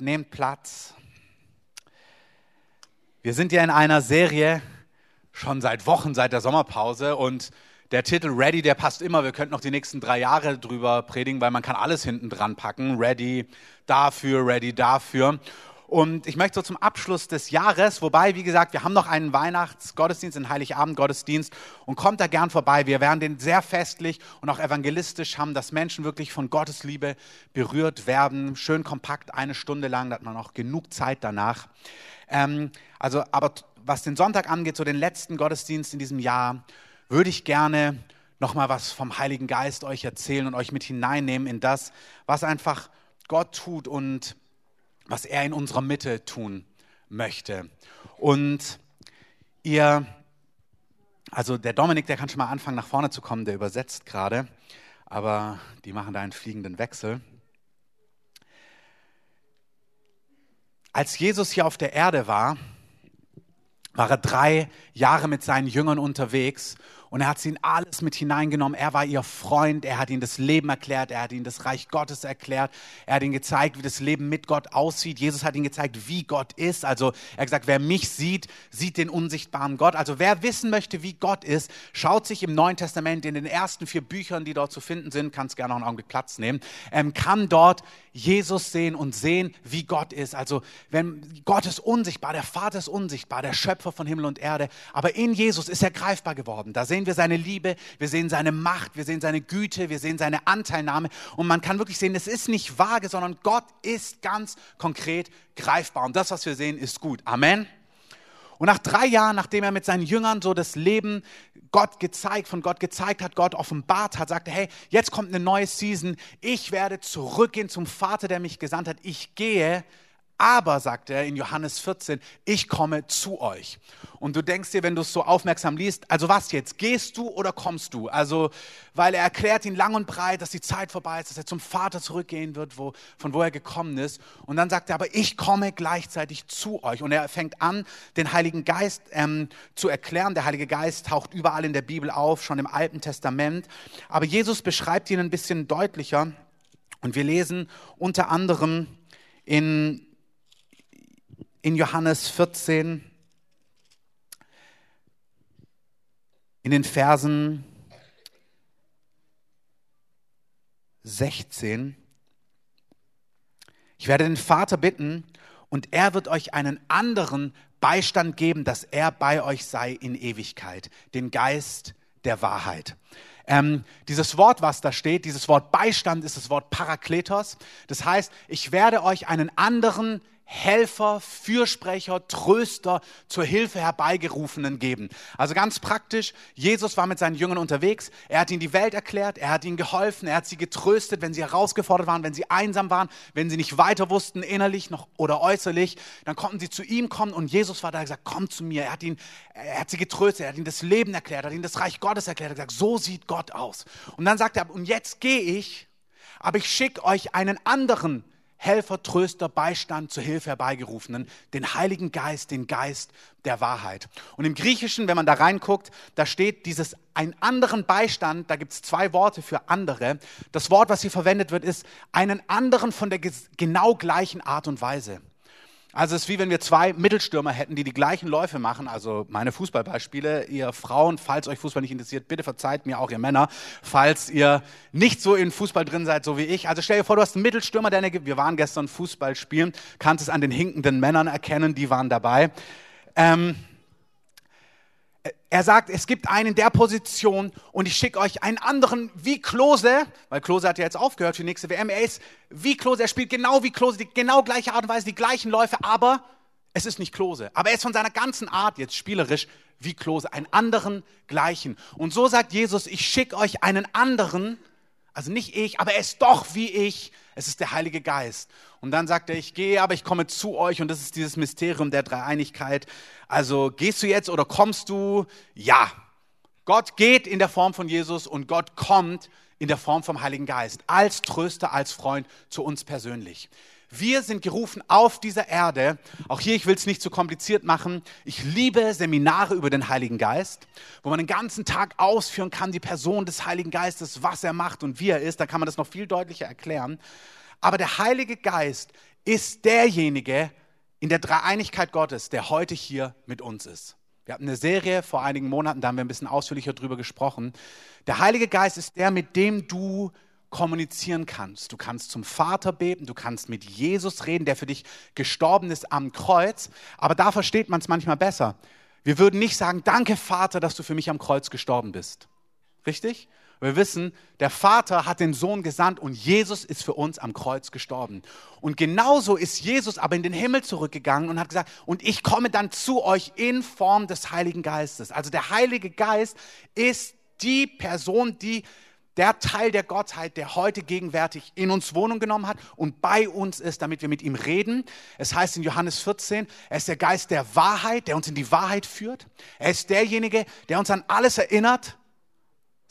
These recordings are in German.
Nehmt Platz. Wir sind ja in einer Serie schon seit Wochen, seit der Sommerpause und der Titel Ready, der passt immer. Wir könnten noch die nächsten drei Jahre drüber predigen, weil man kann alles hinten dran packen. Ready dafür, ready dafür. Und ich möchte so zum Abschluss des Jahres, wobei, wie gesagt, wir haben noch einen Weihnachtsgottesdienst, einen Heiligabend-Gottesdienst und kommt da gern vorbei. Wir werden den sehr festlich und auch evangelistisch haben, dass Menschen wirklich von Gottes Liebe berührt werden. Schön kompakt, eine Stunde lang, da hat man auch genug Zeit danach. Ähm, also, aber was den Sonntag angeht, so den letzten Gottesdienst in diesem Jahr, würde ich gerne nochmal was vom Heiligen Geist euch erzählen und euch mit hineinnehmen in das, was einfach Gott tut und was er in unserer Mitte tun möchte. Und ihr, also der Dominik, der kann schon mal anfangen, nach vorne zu kommen, der übersetzt gerade, aber die machen da einen fliegenden Wechsel. Als Jesus hier auf der Erde war, war er drei Jahre mit seinen Jüngern unterwegs und er hat sie in alles mit hineingenommen. Er war ihr Freund, er hat ihnen das Leben erklärt, er hat ihnen das Reich Gottes erklärt, er hat ihnen gezeigt, wie das Leben mit Gott aussieht. Jesus hat ihnen gezeigt, wie Gott ist. Also er hat gesagt, wer mich sieht, sieht den unsichtbaren Gott. Also wer wissen möchte, wie Gott ist, schaut sich im Neuen Testament in den ersten vier Büchern, die dort zu finden sind, kann es gerne noch einen Augenblick Platz nehmen, ähm, kann dort Jesus sehen und sehen, wie Gott ist. Also wenn Gott ist unsichtbar, der Vater ist unsichtbar, der Schöpfer von Himmel und Erde, aber in Jesus ist er greifbar geworden. Da sehen wir seine Liebe, wir sehen seine Macht, wir sehen seine Güte, wir sehen seine Anteilnahme. Und man kann wirklich sehen, es ist nicht vage, sondern Gott ist ganz konkret greifbar. Und das, was wir sehen, ist gut. Amen. Und nach drei Jahren, nachdem er mit seinen Jüngern so das Leben Gott gezeigt, von Gott gezeigt hat, Gott offenbart hat, sagte, hey, jetzt kommt eine neue Season. Ich werde zurückgehen zum Vater, der mich gesandt hat. Ich gehe aber, sagt er in Johannes 14, ich komme zu euch. Und du denkst dir, wenn du es so aufmerksam liest, also was jetzt? Gehst du oder kommst du? Also, weil er erklärt ihn lang und breit, dass die Zeit vorbei ist, dass er zum Vater zurückgehen wird, wo, von wo er gekommen ist. Und dann sagt er, aber ich komme gleichzeitig zu euch. Und er fängt an, den Heiligen Geist ähm, zu erklären. Der Heilige Geist taucht überall in der Bibel auf, schon im Alten Testament. Aber Jesus beschreibt ihn ein bisschen deutlicher. Und wir lesen unter anderem in in Johannes 14, in den Versen 16. Ich werde den Vater bitten und er wird euch einen anderen Beistand geben, dass er bei euch sei in Ewigkeit, den Geist der Wahrheit. Ähm, dieses Wort, was da steht, dieses Wort Beistand ist das Wort Parakletos. Das heißt, ich werde euch einen anderen Helfer, Fürsprecher, Tröster zur Hilfe herbeigerufenen geben. Also ganz praktisch, Jesus war mit seinen Jüngern unterwegs, er hat ihnen die Welt erklärt, er hat ihnen geholfen, er hat sie getröstet, wenn sie herausgefordert waren, wenn sie einsam waren, wenn sie nicht weiter wussten, innerlich noch oder äußerlich, dann konnten sie zu ihm kommen und Jesus war da und gesagt, komm zu mir. Er hat, ihn, er hat sie getröstet, er hat ihnen das Leben erklärt, er hat ihnen das Reich Gottes erklärt, er hat gesagt, so sieht Gott aus. Und dann sagt er, und jetzt gehe ich, aber ich schicke euch einen anderen Helfer, Tröster, Beistand, zur Hilfe herbeigerufenen, den Heiligen Geist, den Geist der Wahrheit. Und im Griechischen, wenn man da reinguckt, da steht dieses einen anderen Beistand, da gibt es zwei Worte für andere. Das Wort, was hier verwendet wird, ist einen anderen von der genau gleichen Art und Weise. Also es ist wie wenn wir zwei Mittelstürmer hätten, die die gleichen Läufe machen. Also meine Fußballbeispiele. Ihr Frauen, falls euch Fußball nicht interessiert, bitte verzeiht mir auch ihr Männer, falls ihr nicht so in Fußball drin seid, so wie ich. Also stell dir vor, du hast einen Mittelstürmer, der eine, wir waren gestern Fußball spielen, kannst es an den hinkenden Männern erkennen, die waren dabei. Ähm, er sagt, es gibt einen in der Position und ich schicke euch einen anderen wie Klose, weil Klose hat ja jetzt aufgehört für die nächste WM. Er ist wie Klose, er spielt genau wie Klose, die genau gleiche Art und Weise, die gleichen Läufe, aber es ist nicht Klose. Aber er ist von seiner ganzen Art jetzt spielerisch wie Klose, einen anderen gleichen. Und so sagt Jesus, ich schicke euch einen anderen, also nicht ich, aber er ist doch wie ich. Es ist der Heilige Geist. Und dann sagt er, ich gehe, aber ich komme zu euch. Und das ist dieses Mysterium der Dreieinigkeit. Also gehst du jetzt oder kommst du? Ja. Gott geht in der Form von Jesus und Gott kommt in der Form vom Heiligen Geist. Als Tröster, als Freund zu uns persönlich. Wir sind gerufen auf dieser Erde. Auch hier, ich will es nicht zu kompliziert machen. Ich liebe Seminare über den Heiligen Geist, wo man den ganzen Tag ausführen kann, die Person des Heiligen Geistes, was er macht und wie er ist. Da kann man das noch viel deutlicher erklären. Aber der Heilige Geist ist derjenige in der Dreieinigkeit Gottes, der heute hier mit uns ist. Wir hatten eine Serie vor einigen Monaten, da haben wir ein bisschen ausführlicher drüber gesprochen. Der Heilige Geist ist der, mit dem du kommunizieren kannst. Du kannst zum Vater beten, du kannst mit Jesus reden, der für dich gestorben ist am Kreuz. Aber da versteht man es manchmal besser. Wir würden nicht sagen, danke Vater, dass du für mich am Kreuz gestorben bist. Richtig? Wir wissen, der Vater hat den Sohn gesandt und Jesus ist für uns am Kreuz gestorben. Und genauso ist Jesus aber in den Himmel zurückgegangen und hat gesagt, und ich komme dann zu euch in Form des Heiligen Geistes. Also der Heilige Geist ist die Person, die der Teil der Gottheit, der heute gegenwärtig in uns Wohnung genommen hat und bei uns ist, damit wir mit ihm reden. Es heißt in Johannes 14, er ist der Geist der Wahrheit, der uns in die Wahrheit führt. Er ist derjenige, der uns an alles erinnert,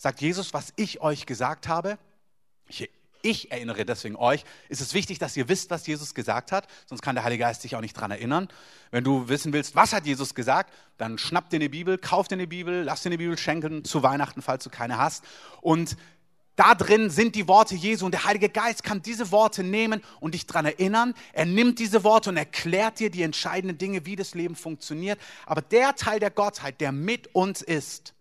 sagt Jesus, was ich euch gesagt habe. Ich, ich erinnere deswegen euch. Ist es wichtig, dass ihr wisst, was Jesus gesagt hat, sonst kann der Heilige Geist sich auch nicht daran erinnern. Wenn du wissen willst, was hat Jesus gesagt, dann schnapp dir eine Bibel, kauf dir eine Bibel, lass dir eine Bibel schenken zu Weihnachten, falls du keine hast. Und da drin sind die Worte Jesu und der Heilige Geist kann diese Worte nehmen und dich daran erinnern. Er nimmt diese Worte und erklärt dir die entscheidenden Dinge, wie das Leben funktioniert. Aber der Teil der Gottheit, der mit uns ist,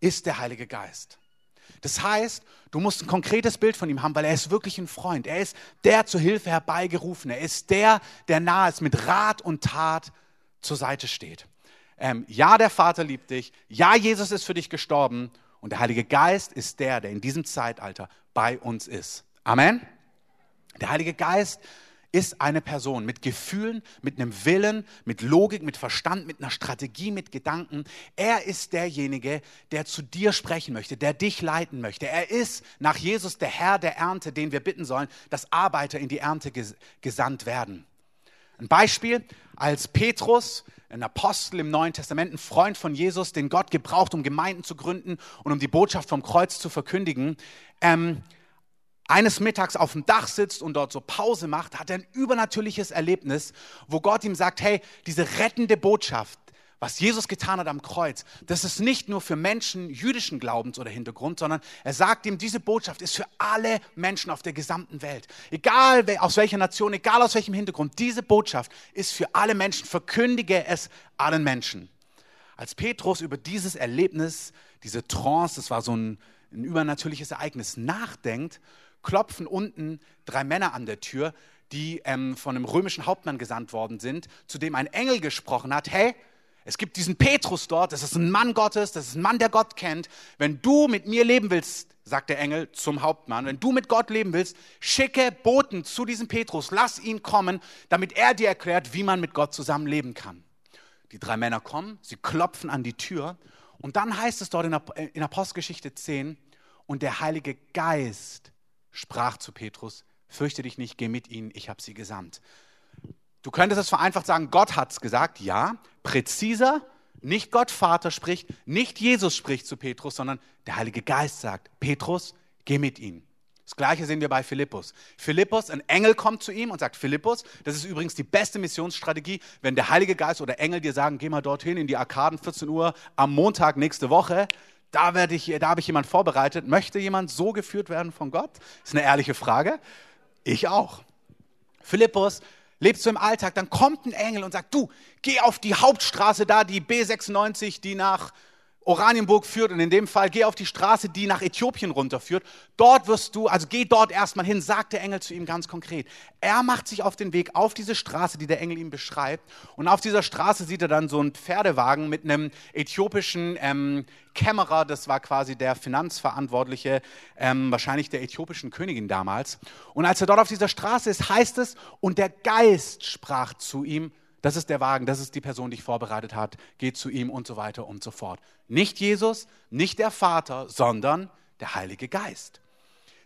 ist der Heilige Geist. Das heißt, du musst ein konkretes Bild von ihm haben, weil er ist wirklich ein Freund. Er ist der zur Hilfe herbeigerufen. Er ist der, der nahe ist, mit Rat und Tat zur Seite steht. Ähm, ja, der Vater liebt dich. Ja, Jesus ist für dich gestorben. Und der Heilige Geist ist der, der in diesem Zeitalter bei uns ist. Amen. Der Heilige Geist ist eine Person mit Gefühlen, mit einem Willen, mit Logik, mit Verstand, mit einer Strategie, mit Gedanken. Er ist derjenige, der zu dir sprechen möchte, der dich leiten möchte. Er ist nach Jesus der Herr der Ernte, den wir bitten sollen, dass Arbeiter in die Ernte gesandt werden. Ein Beispiel, als Petrus, ein Apostel im Neuen Testament, ein Freund von Jesus, den Gott gebraucht, um Gemeinden zu gründen und um die Botschaft vom Kreuz zu verkündigen, ähm, eines Mittags auf dem Dach sitzt und dort so Pause macht, hat er ein übernatürliches Erlebnis, wo Gott ihm sagt, hey, diese rettende Botschaft, was Jesus getan hat am Kreuz, das ist nicht nur für Menschen jüdischen Glaubens oder Hintergrund, sondern er sagt ihm, diese Botschaft ist für alle Menschen auf der gesamten Welt. Egal aus welcher Nation, egal aus welchem Hintergrund, diese Botschaft ist für alle Menschen. Verkündige es allen Menschen. Als Petrus über dieses Erlebnis, diese Trance, das war so ein, ein übernatürliches Ereignis, nachdenkt, klopfen unten drei Männer an der Tür, die ähm, von einem römischen Hauptmann gesandt worden sind, zu dem ein Engel gesprochen hat, hey, es gibt diesen Petrus dort, das ist ein Mann Gottes, das ist ein Mann, der Gott kennt. Wenn du mit mir leben willst, sagt der Engel zum Hauptmann, wenn du mit Gott leben willst, schicke Boten zu diesem Petrus, lass ihn kommen, damit er dir erklärt, wie man mit Gott zusammen leben kann. Die drei Männer kommen, sie klopfen an die Tür und dann heißt es dort in Apostelgeschichte 10, und der Heilige Geist sprach zu Petrus, fürchte dich nicht, geh mit ihnen, ich habe sie gesandt. Du könntest es vereinfacht sagen, Gott hat es gesagt, ja, präziser, nicht Gott Vater spricht, nicht Jesus spricht zu Petrus, sondern der Heilige Geist sagt, Petrus, geh mit ihnen. Das gleiche sehen wir bei Philippus. Philippus, ein Engel kommt zu ihm und sagt, Philippus, das ist übrigens die beste Missionsstrategie, wenn der Heilige Geist oder Engel dir sagen, geh mal dorthin in die Arkaden, 14 Uhr am Montag nächste Woche, da, werde ich, da habe ich jemand vorbereitet. Möchte jemand so geführt werden von Gott? Das ist eine ehrliche Frage. Ich auch. Philippus lebt so im Alltag, dann kommt ein Engel und sagt, du, geh auf die Hauptstraße da, die B96, die nach Oranienburg führt und in dem Fall geh auf die Straße, die nach Äthiopien runterführt. Dort wirst du, also geh dort erstmal hin, sagt der Engel zu ihm ganz konkret. Er macht sich auf den Weg auf diese Straße, die der Engel ihm beschreibt. Und auf dieser Straße sieht er dann so einen Pferdewagen mit einem äthiopischen ähm, Kämmerer, das war quasi der Finanzverantwortliche, ähm, wahrscheinlich der äthiopischen Königin damals. Und als er dort auf dieser Straße ist, heißt es, und der Geist sprach zu ihm, das ist der Wagen, das ist die Person, die dich vorbereitet hat, geht zu ihm und so weiter und so fort. Nicht Jesus, nicht der Vater, sondern der Heilige Geist.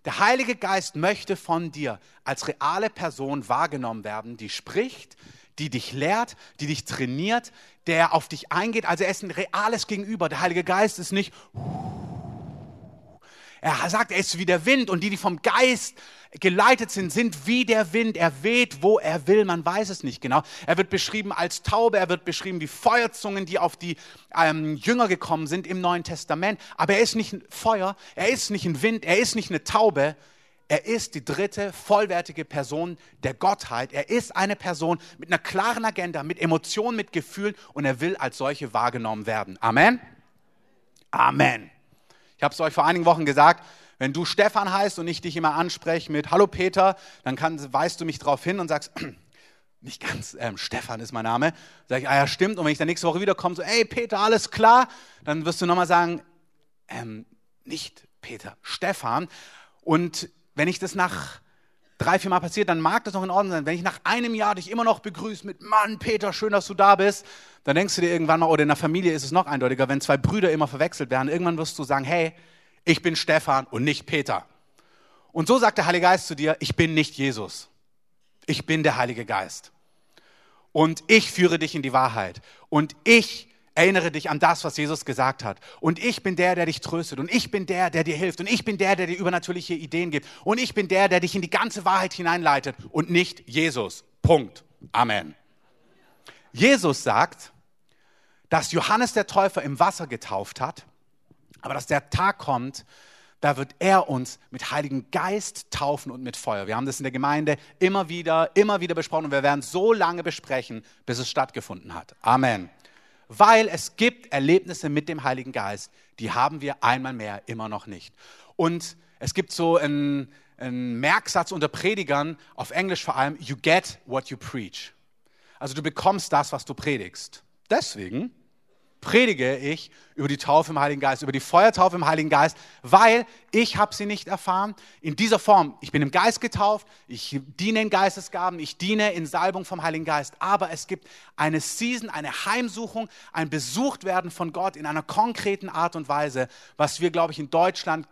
Der Heilige Geist möchte von dir als reale Person wahrgenommen werden, die spricht, die dich lehrt, die dich trainiert, der auf dich eingeht. Also er ist ein reales Gegenüber. Der Heilige Geist ist nicht, er sagt, er ist wie der Wind und die, die vom Geist geleitet sind, sind wie der Wind. Er weht, wo er will. Man weiß es nicht genau. Er wird beschrieben als Taube. Er wird beschrieben wie Feuerzungen, die auf die ähm, Jünger gekommen sind im Neuen Testament. Aber er ist nicht ein Feuer. Er ist nicht ein Wind. Er ist nicht eine Taube. er ist die dritte vollwertige Person der Gottheit. Er ist eine Person mit einer klaren Agenda, mit Emotionen, mit Gefühlen und er will als solche wahrgenommen werden. Amen. Amen. Ich habe es euch vor einigen Wochen gesagt, wenn du Stefan heißt und ich dich immer anspreche mit Hallo Peter, dann kann, weist du mich darauf hin und sagst, nicht ganz, ähm, Stefan ist mein Name. Sag ich, ah ja, stimmt. Und wenn ich dann nächste Woche wiederkomme, so, ey Peter, alles klar, dann wirst du nochmal sagen, ähm, nicht Peter, Stefan. Und wenn ich das nach drei, vier Mal passiert, dann mag das noch in Ordnung sein. Wenn ich nach einem Jahr dich immer noch begrüße mit Mann, Peter, schön, dass du da bist, dann denkst du dir irgendwann mal, oder in der Familie ist es noch eindeutiger, wenn zwei Brüder immer verwechselt werden, irgendwann wirst du sagen, hey, ich bin Stefan und nicht Peter. Und so sagt der Heilige Geist zu dir, ich bin nicht Jesus. Ich bin der Heilige Geist. Und ich führe dich in die Wahrheit. Und ich erinnere dich an das, was Jesus gesagt hat. Und ich bin der, der dich tröstet. Und ich bin der, der dir hilft. Und ich bin der, der dir übernatürliche Ideen gibt. Und ich bin der, der dich in die ganze Wahrheit hineinleitet. Und nicht Jesus. Punkt. Amen. Jesus sagt, dass Johannes der Täufer im Wasser getauft hat, aber dass der Tag kommt, da wird er uns mit Heiligen Geist taufen und mit Feuer. Wir haben das in der Gemeinde immer wieder, immer wieder besprochen und wir werden so lange besprechen, bis es stattgefunden hat. Amen. Weil es gibt Erlebnisse mit dem Heiligen Geist, die haben wir einmal mehr immer noch nicht. Und es gibt so einen, einen Merksatz unter Predigern, auf Englisch vor allem, you get what you preach. Also du bekommst das, was du predigst. Deswegen predige ich über die Taufe im Heiligen Geist, über die Feuertaufe im Heiligen Geist, weil ich habe sie nicht erfahren. In dieser Form, ich bin im Geist getauft, ich diene in Geistesgaben, ich diene in Salbung vom Heiligen Geist, aber es gibt eine Season, eine Heimsuchung, ein Besuchtwerden von Gott in einer konkreten Art und Weise, was wir, glaube ich, in Deutschland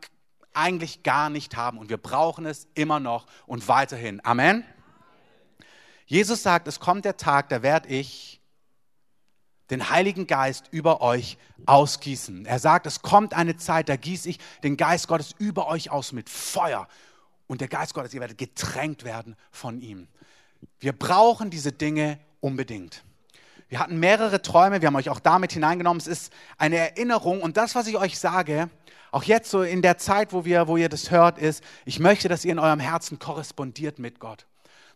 eigentlich gar nicht haben und wir brauchen es immer noch und weiterhin. Amen. Jesus sagt, es kommt der Tag, da werde ich den Heiligen Geist über euch ausgießen. Er sagt, es kommt eine Zeit, da gieße ich den Geist Gottes über euch aus mit Feuer. Und der Geist Gottes, ihr werdet getränkt werden von ihm. Wir brauchen diese Dinge unbedingt. Wir hatten mehrere Träume, wir haben euch auch damit hineingenommen. Es ist eine Erinnerung und das, was ich euch sage, auch jetzt so in der Zeit, wo, wir, wo ihr das hört, ist, ich möchte, dass ihr in eurem Herzen korrespondiert mit Gott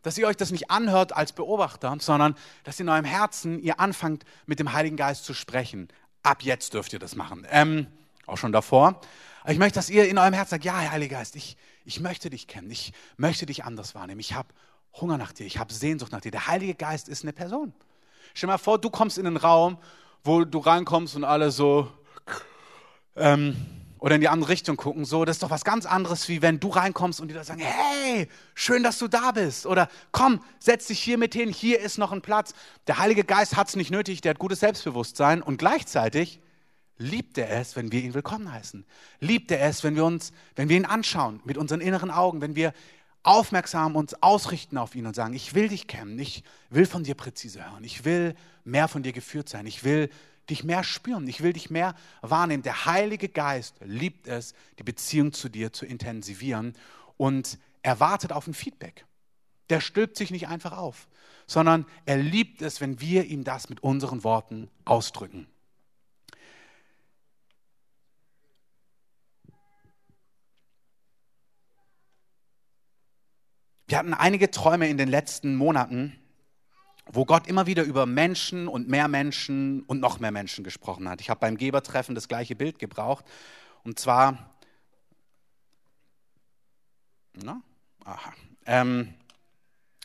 dass ihr euch das nicht anhört als Beobachter, sondern dass in eurem Herzen ihr anfangt, mit dem Heiligen Geist zu sprechen. Ab jetzt dürft ihr das machen. Ähm, auch schon davor. Ich möchte, dass ihr in eurem Herzen sagt, ja, Heiliger Geist, ich, ich möchte dich kennen, ich möchte dich anders wahrnehmen. Ich habe Hunger nach dir, ich habe Sehnsucht nach dir. Der Heilige Geist ist eine Person. Stell dir mal vor, du kommst in einen Raum, wo du reinkommst und alle so, ähm, oder in die andere Richtung gucken. So, das ist doch was ganz anderes, wie wenn du reinkommst und die da sagen, hey, schön, dass du da bist. Oder komm, setz dich hier mit hin, hier ist noch ein Platz. Der Heilige Geist hat es nicht nötig, der hat gutes Selbstbewusstsein und gleichzeitig liebt er es, wenn wir ihn willkommen heißen. Liebt er es, wenn wir uns, wenn wir ihn anschauen mit unseren inneren Augen, wenn wir aufmerksam uns ausrichten auf ihn und sagen, ich will dich kennen, ich will von dir präzise hören, ich will mehr von dir geführt sein, ich will dich mehr spüren, ich will dich mehr wahrnehmen. Der Heilige Geist liebt es, die Beziehung zu dir zu intensivieren und er wartet auf ein Feedback. Der stülpt sich nicht einfach auf, sondern er liebt es, wenn wir ihm das mit unseren Worten ausdrücken. Wir hatten einige Träume in den letzten Monaten wo Gott immer wieder über Menschen und mehr Menschen und noch mehr Menschen gesprochen hat. Ich habe beim Gebertreffen das gleiche Bild gebraucht. Und zwar, na, aha, ähm,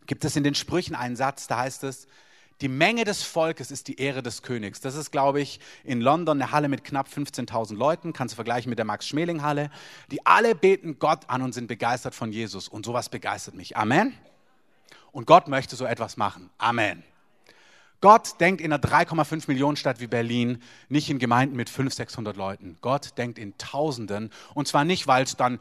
gibt es in den Sprüchen einen Satz, da heißt es, die Menge des Volkes ist die Ehre des Königs. Das ist, glaube ich, in London eine Halle mit knapp 15.000 Leuten. Kannst du vergleichen mit der Max-Schmeling-Halle. Die alle beten Gott an und sind begeistert von Jesus. Und sowas begeistert mich. Amen. Und Gott möchte so etwas machen. Amen. Gott denkt in einer 3,5 Millionen Stadt wie Berlin nicht in Gemeinden mit 500, 600 Leuten. Gott denkt in Tausenden. Und zwar nicht, weil es dann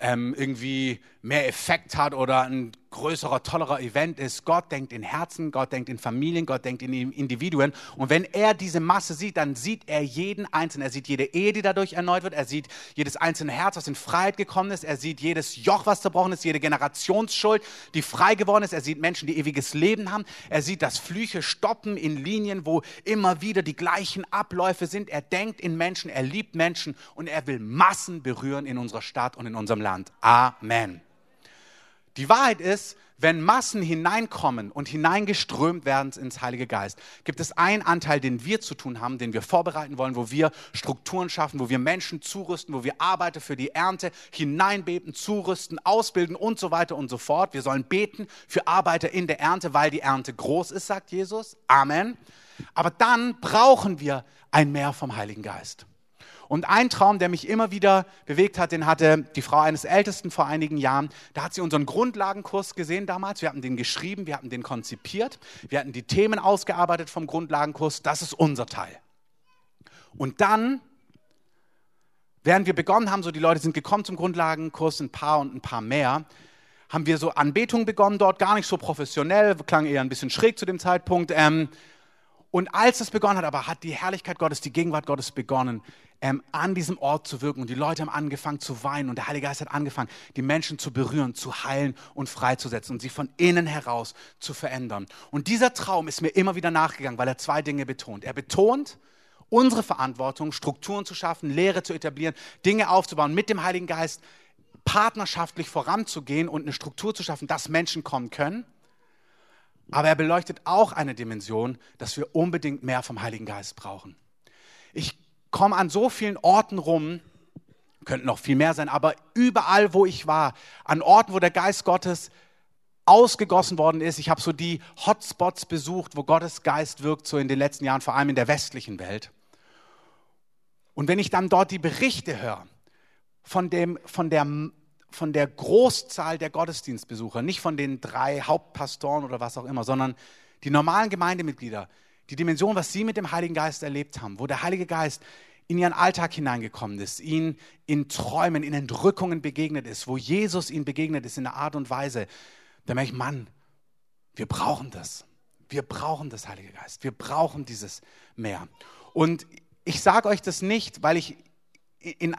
ähm, irgendwie mehr Effekt hat oder ein größerer, tollerer Event ist. Gott denkt in Herzen, Gott denkt in Familien, Gott denkt in Individuen. Und wenn er diese Masse sieht, dann sieht er jeden Einzelnen. Er sieht jede Ehe, die dadurch erneut wird. Er sieht jedes einzelne Herz, was in Freiheit gekommen ist. Er sieht jedes Joch, was zerbrochen ist, jede Generationsschuld, die frei geworden ist. Er sieht Menschen, die ewiges Leben haben. Er sieht, dass Flüche stoppen in Linien, wo immer wieder die gleichen Abläufe sind. Er denkt in Menschen, er liebt Menschen und er will Massen berühren in unserer Stadt und in unserem Land. Amen. Die Wahrheit ist, wenn Massen hineinkommen und hineingeströmt werden ins Heilige Geist, gibt es einen Anteil, den wir zu tun haben, den wir vorbereiten wollen, wo wir Strukturen schaffen, wo wir Menschen zurüsten, wo wir Arbeiter für die Ernte hineinbeten, zurüsten, ausbilden und so weiter und so fort. Wir sollen beten für Arbeiter in der Ernte, weil die Ernte groß ist, sagt Jesus. Amen. Aber dann brauchen wir ein Mehr vom Heiligen Geist. Und ein Traum, der mich immer wieder bewegt hat, den hatte die Frau eines Ältesten vor einigen Jahren. Da hat sie unseren Grundlagenkurs gesehen damals. Wir hatten den geschrieben, wir hatten den konzipiert, wir hatten die Themen ausgearbeitet vom Grundlagenkurs. Das ist unser Teil. Und dann, während wir begonnen haben, so die Leute sind gekommen zum Grundlagenkurs, ein paar und ein paar mehr, haben wir so Anbetung begonnen dort, gar nicht so professionell, klang eher ein bisschen schräg zu dem Zeitpunkt. Ähm, und als es begonnen hat, aber hat die Herrlichkeit Gottes, die Gegenwart Gottes begonnen, ähm, an diesem Ort zu wirken. Und die Leute haben angefangen zu weinen und der Heilige Geist hat angefangen, die Menschen zu berühren, zu heilen und freizusetzen und sie von innen heraus zu verändern. Und dieser Traum ist mir immer wieder nachgegangen, weil er zwei Dinge betont. Er betont, unsere Verantwortung, Strukturen zu schaffen, Lehre zu etablieren, Dinge aufzubauen, mit dem Heiligen Geist partnerschaftlich voranzugehen und eine Struktur zu schaffen, dass Menschen kommen können. Aber er beleuchtet auch eine Dimension, dass wir unbedingt mehr vom Heiligen Geist brauchen. Ich komme an so vielen Orten rum, könnten noch viel mehr sein, aber überall, wo ich war, an Orten, wo der Geist Gottes ausgegossen worden ist. Ich habe so die Hotspots besucht, wo Gottes Geist wirkt, so in den letzten Jahren, vor allem in der westlichen Welt. Und wenn ich dann dort die Berichte höre von, dem, von, der, von der Großzahl der Gottesdienstbesucher, nicht von den drei Hauptpastoren oder was auch immer, sondern die normalen Gemeindemitglieder, die Dimension, was sie mit dem Heiligen Geist erlebt haben, wo der Heilige Geist in ihren Alltag hineingekommen ist, ihnen in Träumen, in Entrückungen begegnet ist, wo Jesus ihnen begegnet ist in einer Art und Weise, da merke ich, Mann, wir brauchen das. Wir brauchen das Heilige Geist. Wir brauchen dieses Meer. Und ich sage euch das nicht, weil ich in,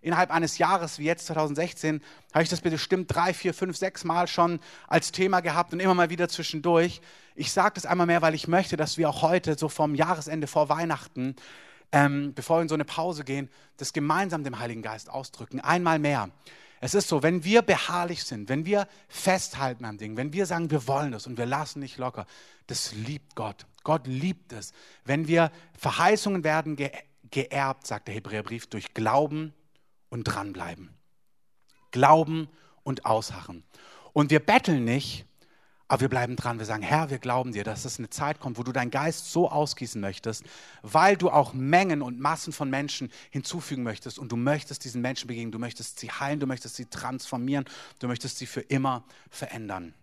innerhalb eines Jahres wie jetzt 2016 habe ich das bestimmt drei, vier, fünf, sechs Mal schon als Thema gehabt und immer mal wieder zwischendurch. Ich sage das einmal mehr, weil ich möchte, dass wir auch heute, so vom Jahresende vor Weihnachten, ähm, bevor wir in so eine Pause gehen, das gemeinsam dem Heiligen Geist ausdrücken. Einmal mehr. Es ist so, wenn wir beharrlich sind, wenn wir festhalten am Ding, wenn wir sagen, wir wollen das und wir lassen nicht locker, das liebt Gott. Gott liebt es. Wenn wir Verheißungen werden ge geerbt, sagt der Hebräerbrief, durch Glauben und dranbleiben. Glauben und ausharren. Und wir betteln nicht, aber wir bleiben dran. Wir sagen, Herr, wir glauben dir, dass es eine Zeit kommt, wo du deinen Geist so ausgießen möchtest, weil du auch Mengen und Massen von Menschen hinzufügen möchtest und du möchtest diesen Menschen begegnen, du möchtest sie heilen, du möchtest sie transformieren, du möchtest sie für immer verändern.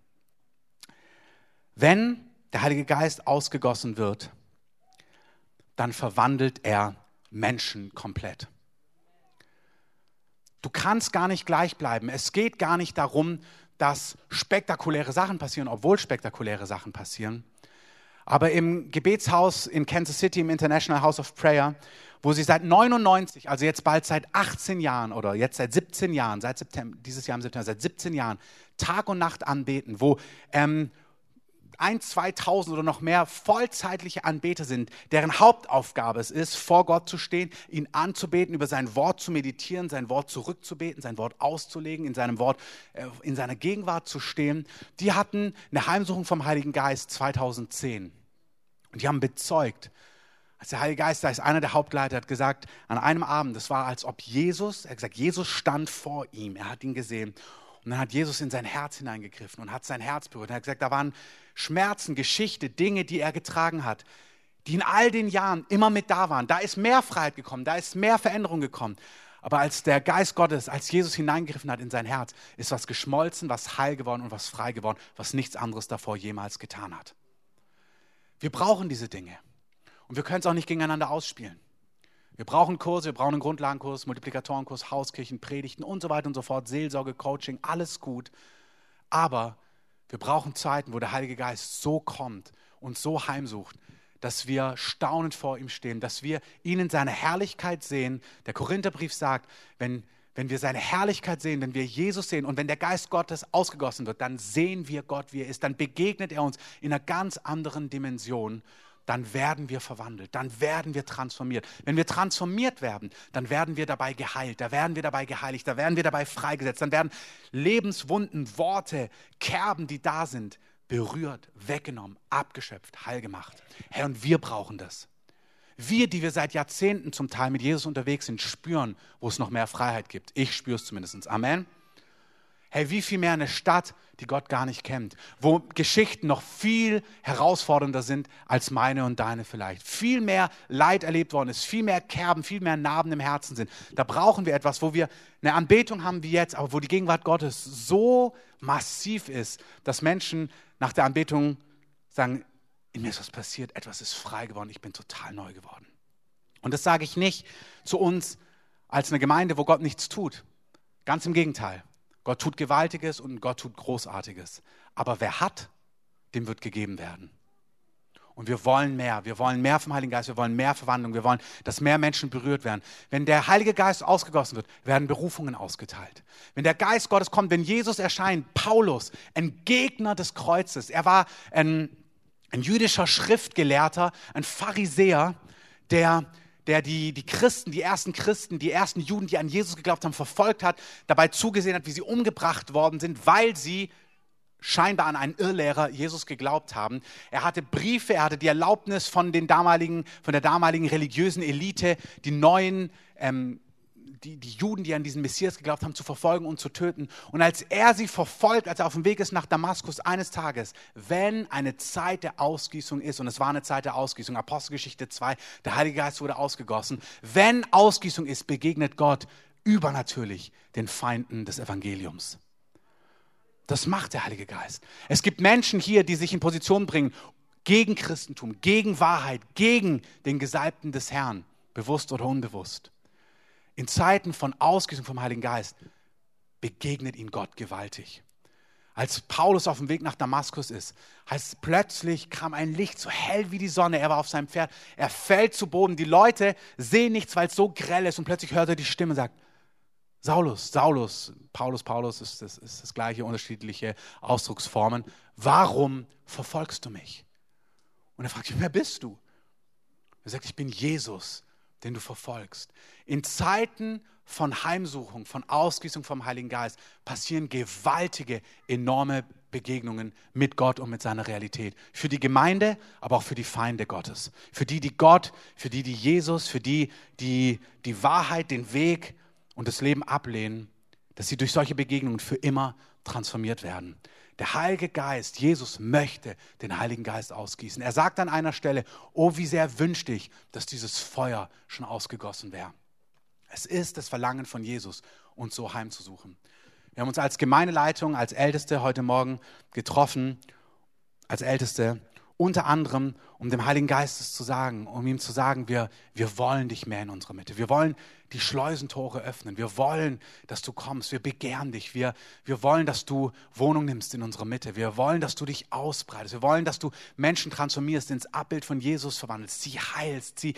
Wenn der Heilige Geist ausgegossen wird, dann verwandelt er Menschen komplett. Du kannst gar nicht gleich bleiben. Es geht gar nicht darum, dass spektakuläre Sachen passieren, obwohl spektakuläre Sachen passieren. Aber im Gebetshaus in Kansas City, im International House of Prayer, wo sie seit 99, also jetzt bald seit 18 Jahren oder jetzt seit 17 Jahren, seit September, dieses Jahr im September, seit 17 Jahren Tag und Nacht anbeten, wo ähm, ein, 2000 oder noch mehr vollzeitliche Anbeter sind, deren Hauptaufgabe es ist, vor Gott zu stehen, ihn anzubeten, über sein Wort zu meditieren, sein Wort zurückzubeten, sein Wort auszulegen, in seinem Wort, äh, in seiner Gegenwart zu stehen. Die hatten eine Heimsuchung vom Heiligen Geist 2010. Und die haben bezeugt, als der Heilige Geist, da ist einer der Hauptleiter, hat gesagt, an einem Abend, das war, als ob Jesus, er hat gesagt, Jesus stand vor ihm, er hat ihn gesehen. Und dann hat Jesus in sein Herz hineingegriffen und hat sein Herz berührt. Er hat gesagt, da waren Schmerzen, Geschichte, Dinge, die er getragen hat, die in all den Jahren immer mit da waren. Da ist mehr Freiheit gekommen, da ist mehr Veränderung gekommen. Aber als der Geist Gottes, als Jesus hineingegriffen hat in sein Herz, ist was geschmolzen, was heil geworden und was frei geworden, was nichts anderes davor jemals getan hat. Wir brauchen diese Dinge. Und wir können es auch nicht gegeneinander ausspielen. Wir brauchen Kurse, wir brauchen einen Grundlagenkurs, Multiplikatorenkurs, Hauskirchen, Predigten und so weiter und so fort, Seelsorge, Coaching, alles gut. Aber Wir brauchen Zeiten, wo der Heilige Geist so kommt und so heimsucht, dass wir staunend vor ihm stehen, dass wir ihn in seiner Herrlichkeit sehen. Der Korintherbrief sagt, wenn, wenn wir seine Herrlichkeit sehen, wenn wir Jesus sehen und wenn der Geist Gottes ausgegossen wird, dann sehen wir Gott, wie er ist, dann begegnet er uns in einer ganz anderen Dimension dann werden wir verwandelt, dann werden wir transformiert. Wenn wir transformiert werden, dann werden wir dabei geheilt, da werden wir dabei geheiligt, da werden wir dabei freigesetzt, dann werden Lebenswunden, Worte, Kerben, die da sind, berührt, weggenommen, abgeschöpft, heil gemacht. Herr, und wir brauchen das. Wir, die wir seit Jahrzehnten zum Teil mit Jesus unterwegs sind, spüren, wo es noch mehr Freiheit gibt. Ich spüre es zumindest. Amen. Hey, wie viel mehr eine Stadt, die Gott gar nicht kennt, wo Geschichten noch viel herausfordernder sind als meine und deine vielleicht. Viel mehr Leid erlebt worden ist, viel mehr Kerben, viel mehr Narben im Herzen sind. Da brauchen wir etwas, wo wir eine Anbetung haben wie jetzt, aber wo die Gegenwart Gottes so massiv ist, dass Menschen nach der Anbetung sagen, in mir ist was passiert, etwas ist frei geworden, ich bin total neu geworden. Und das sage ich nicht zu uns als eine Gemeinde, wo Gott nichts tut. Ganz im Gegenteil. Gott tut Gewaltiges und Gott tut Großartiges. Aber wer hat, dem wird gegeben werden. Und wir wollen mehr. Wir wollen mehr vom Heiligen Geist. Wir wollen mehr Verwandlung. Wir wollen, dass mehr Menschen berührt werden. Wenn der Heilige Geist ausgegossen wird, werden Berufungen ausgeteilt. Wenn der Geist Gottes kommt, wenn Jesus erscheint, Paulus, ein Gegner des Kreuzes. Er war ein, ein jüdischer Schriftgelehrter, ein Pharisäer, der der die, die Christen, die ersten Christen, die ersten Juden, die an Jesus geglaubt haben, verfolgt hat, dabei zugesehen hat, wie sie umgebracht worden sind, weil sie scheinbar an einen Irrlehrer Jesus geglaubt haben. Er hatte Briefe, er hatte die Erlaubnis von den damaligen, von der damaligen religiösen Elite, die neuen ähm, die, die Juden, die an diesen Messias geglaubt haben, zu verfolgen und zu töten. Und als er sie verfolgt, als er auf dem Weg ist nach Damaskus eines Tages, wenn eine Zeit der Ausgießung ist, und es war eine Zeit der Ausgießung, Apostelgeschichte 2, der Heilige Geist wurde ausgegossen, wenn Ausgießung ist, begegnet Gott übernatürlich den Feinden des Evangeliums. Das macht der Heilige Geist. Es gibt Menschen hier, die sich in Position bringen gegen Christentum, gegen Wahrheit, gegen den Gesalbten des Herrn, bewusst oder unbewusst. In Zeiten von Ausgießung vom Heiligen Geist begegnet ihn Gott gewaltig. Als Paulus auf dem Weg nach Damaskus ist, heißt plötzlich kam ein Licht so hell wie die Sonne. Er war auf seinem Pferd. Er fällt zu Boden. Die Leute sehen nichts, weil es so grell ist. Und plötzlich hört er die Stimme und sagt, Saulus, Saulus, Paulus, Paulus ist das, ist das gleiche, unterschiedliche Ausdrucksformen. Warum verfolgst du mich? Und er fragt sich, wer bist du? Er sagt, ich bin Jesus, den du verfolgst. In Zeiten von Heimsuchung, von Ausgießung vom Heiligen Geist passieren gewaltige, enorme Begegnungen mit Gott und mit seiner Realität. Für die Gemeinde, aber auch für die Feinde Gottes. Für die, die Gott, für die, die Jesus, für die, die die Wahrheit, den Weg und das Leben ablehnen, dass sie durch solche Begegnungen für immer transformiert werden. Der Heilige Geist, Jesus möchte den Heiligen Geist ausgießen. Er sagt an einer Stelle, oh, wie sehr wünschte ich, dass dieses Feuer schon ausgegossen wäre. Es ist das Verlangen von Jesus, uns so heimzusuchen. Wir haben uns als Gemeindeleitung, als Älteste heute Morgen getroffen, als Älteste, unter anderem, um dem Heiligen Geist zu sagen, um ihm zu sagen, wir, wir wollen dich mehr in unserer Mitte. Wir wollen die Schleusentore öffnen. Wir wollen, dass du kommst. Wir begehren dich. Wir, wir wollen, dass du Wohnung nimmst in unserer Mitte. Wir wollen, dass du dich ausbreitest. Wir wollen, dass du Menschen transformierst, ins Abbild von Jesus verwandelst, sie heilst, sie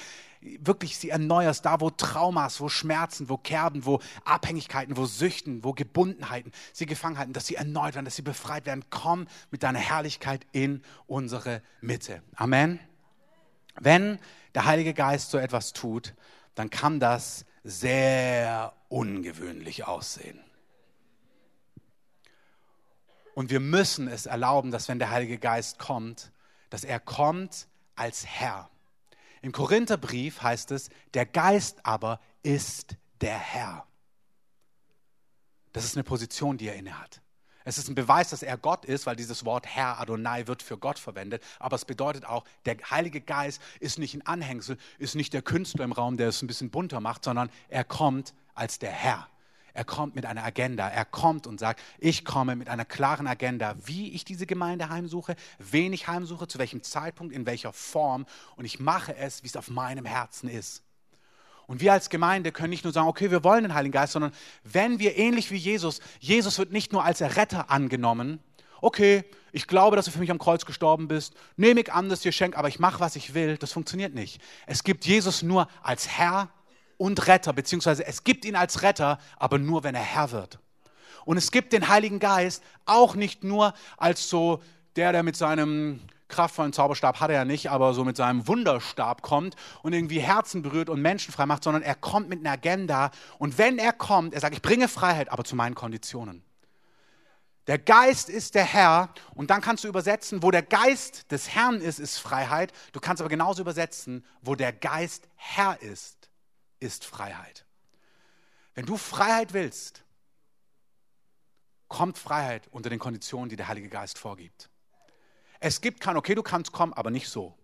wirklich sie erneuerst, da wo Traumas, wo Schmerzen, wo Kerben, wo Abhängigkeiten, wo Süchten, wo Gebundenheiten sie gefangen halten, dass sie erneut werden, dass sie befreit werden. Komm mit deiner Herrlichkeit in unsere Mitte. Amen. Wenn der Heilige Geist so etwas tut, dann kann das sehr ungewöhnlich aussehen. Und wir müssen es erlauben, dass wenn der Heilige Geist kommt, dass er kommt als Herr. Im Korintherbrief heißt es, der Geist aber ist der Herr. Das ist eine Position, die er innehat. Es ist ein Beweis, dass er Gott ist, weil dieses Wort Herr Adonai wird für Gott verwendet. Aber es bedeutet auch, der Heilige Geist ist nicht ein Anhängsel, ist nicht der Künstler im Raum, der es ein bisschen bunter macht, sondern er kommt als der Herr. Er kommt mit einer Agenda. Er kommt und sagt, ich komme mit einer klaren Agenda, wie ich diese Gemeinde heimsuche, wen ich heimsuche, zu welchem Zeitpunkt, in welcher Form. Und ich mache es, wie es auf meinem Herzen ist. Und wir als Gemeinde können nicht nur sagen, okay, wir wollen den Heiligen Geist, sondern wenn wir ähnlich wie Jesus, Jesus wird nicht nur als Retter angenommen okay, ich glaube, dass du für mich am Kreuz gestorben bist, nehme ich an das Geschenk, aber ich mache, was ich will, das funktioniert nicht. Es gibt Jesus nur als Herr und Retter, beziehungsweise es gibt ihn als Retter, aber nur, wenn er Herr wird. Und es gibt den Heiligen Geist auch nicht nur als so der, der mit seinem kraftvollen Zauberstab hat er ja nicht, aber so mit seinem Wunderstab kommt und irgendwie Herzen berührt und Menschen frei macht, sondern er kommt mit einer Agenda. Und wenn er kommt, er sagt, ich bringe Freiheit, aber zu meinen Konditionen. Der Geist ist der Herr und dann kannst du übersetzen, wo der Geist des Herrn ist, ist Freiheit. Du kannst aber genauso übersetzen, wo der Geist Herr ist, ist Freiheit. Wenn du Freiheit willst, kommt Freiheit unter den Konditionen, die der Heilige Geist vorgibt. Es gibt kein, okay, du kannst kommen, aber nicht so.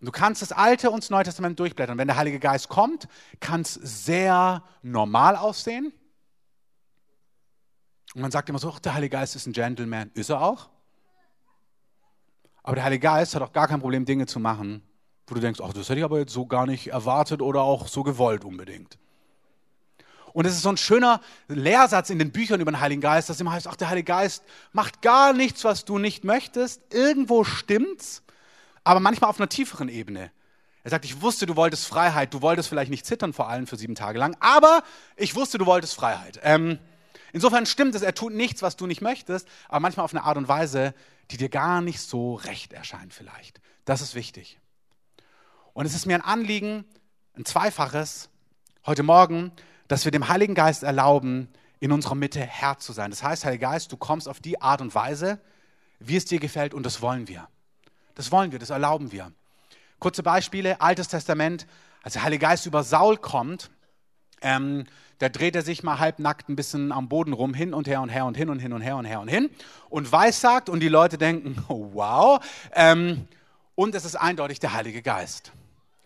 Und du kannst das Alte und das Neue Testament durchblättern. Wenn der Heilige Geist kommt, kann es sehr normal aussehen. Und man sagt immer so, der Heilige Geist ist ein Gentleman. Ist er auch? Aber der Heilige Geist hat auch gar kein Problem, Dinge zu machen, wo du denkst, ach, das hätte ich aber jetzt so gar nicht erwartet oder auch so gewollt unbedingt. Und es ist so ein schöner Lehrsatz in den Büchern über den Heiligen Geist, dass immer heißt, ach, der Heilige Geist macht gar nichts, was du nicht möchtest. Irgendwo stimmt's, aber manchmal auf einer tieferen Ebene. Er sagt, ich wusste, du wolltest Freiheit. Du wolltest vielleicht nicht zittern vor allem für sieben Tage lang, aber ich wusste, du wolltest Freiheit. Ähm, insofern stimmt es, er tut nichts, was du nicht möchtest, aber manchmal auf eine Art und Weise, die dir gar nicht so recht erscheint vielleicht. Das ist wichtig. Und es ist mir ein Anliegen, ein zweifaches, heute Morgen dass wir dem Heiligen Geist erlauben, in unserer Mitte Herr zu sein. Das heißt, Heiliger Geist, du kommst auf die Art und Weise, wie es dir gefällt und das wollen wir. Das wollen wir, das erlauben wir. Kurze Beispiele, Altes Testament, als der Heilige Geist über Saul kommt, ähm, da dreht er sich mal halbnackt ein bisschen am Boden rum, hin und her und her und hin und hin und her und her und hin und weissagt und die Leute denken, wow. Ähm, und es ist eindeutig der Heilige Geist.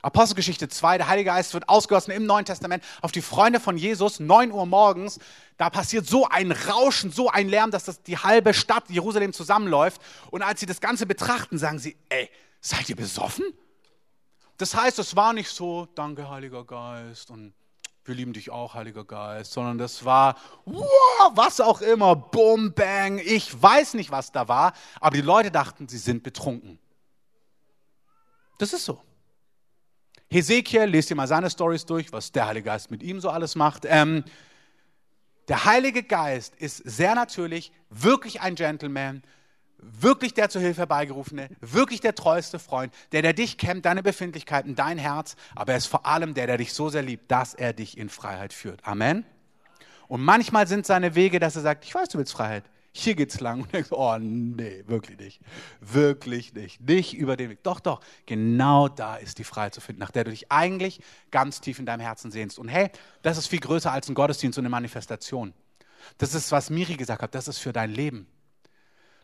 Apostelgeschichte 2, der Heilige Geist wird ausgegossen im Neuen Testament auf die Freunde von Jesus, 9 Uhr morgens. Da passiert so ein Rauschen, so ein Lärm, dass das die halbe Stadt Jerusalem zusammenläuft. Und als sie das Ganze betrachten, sagen sie, ey, seid ihr besoffen? Das heißt, es war nicht so, danke Heiliger Geist und wir lieben dich auch, Heiliger Geist, sondern das war, wow, was auch immer, boom, bang, ich weiß nicht, was da war, aber die Leute dachten, sie sind betrunken. Das ist so. Hesekiel, lest ihr mal seine Stories durch, was der Heilige Geist mit ihm so alles macht. Ähm, der Heilige Geist ist sehr natürlich, wirklich ein Gentleman, wirklich der zur Hilfe herbeigerufene, wirklich der treueste Freund, der, der dich kennt, deine Befindlichkeiten, dein Herz, aber er ist vor allem der, der dich so sehr liebt, dass er dich in Freiheit führt. Amen. Und manchmal sind seine Wege, dass er sagt, ich weiß, du willst Freiheit hier geht's lang und denkst, oh nee, wirklich nicht. Wirklich nicht. Nicht über den Weg. Doch, doch, genau da ist die Freiheit zu finden, nach der du dich eigentlich ganz tief in deinem Herzen sehnst. Und hey, das ist viel größer als ein Gottesdienst und eine Manifestation. Das ist, was Miri gesagt hat, das ist für dein Leben.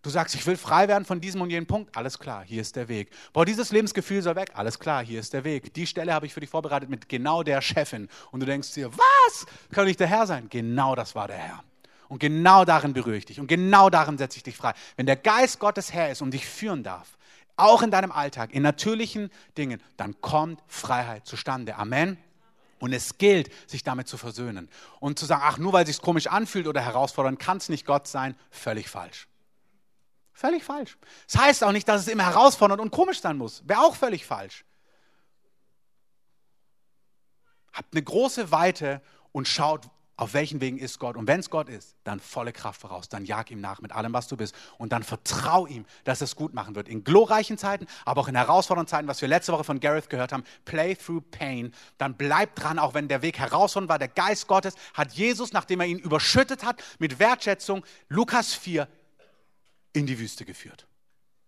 Du sagst, ich will frei werden von diesem und jenem Punkt. Alles klar, hier ist der Weg. Boah, dieses Lebensgefühl soll weg. Alles klar, hier ist der Weg. Die Stelle habe ich für dich vorbereitet mit genau der Chefin. Und du denkst dir, was? Kann nicht der Herr sein? Genau das war der Herr. Und genau darin berühre ich dich. Und genau darin setze ich dich frei. Wenn der Geist Gottes Herr ist und dich führen darf, auch in deinem Alltag, in natürlichen Dingen, dann kommt Freiheit zustande. Amen. Und es gilt, sich damit zu versöhnen. Und zu sagen, ach, nur weil es sich komisch anfühlt oder herausfordernd, kann es nicht Gott sein, völlig falsch. Völlig falsch. Das heißt auch nicht, dass es immer herausfordernd und komisch sein muss. Wäre auch völlig falsch. Habt eine große Weite und schaut, auf welchen Wegen ist Gott? Und wenn es Gott ist, dann volle Kraft voraus. Dann jag ihm nach mit allem, was du bist. Und dann vertrau ihm, dass es gut machen wird. In glorreichen Zeiten, aber auch in herausfordernden Zeiten, was wir letzte Woche von Gareth gehört haben. Play through pain. Dann bleib dran, auch wenn der Weg herausfordernd war. Der Geist Gottes hat Jesus, nachdem er ihn überschüttet hat, mit Wertschätzung, Lukas 4, in die Wüste geführt.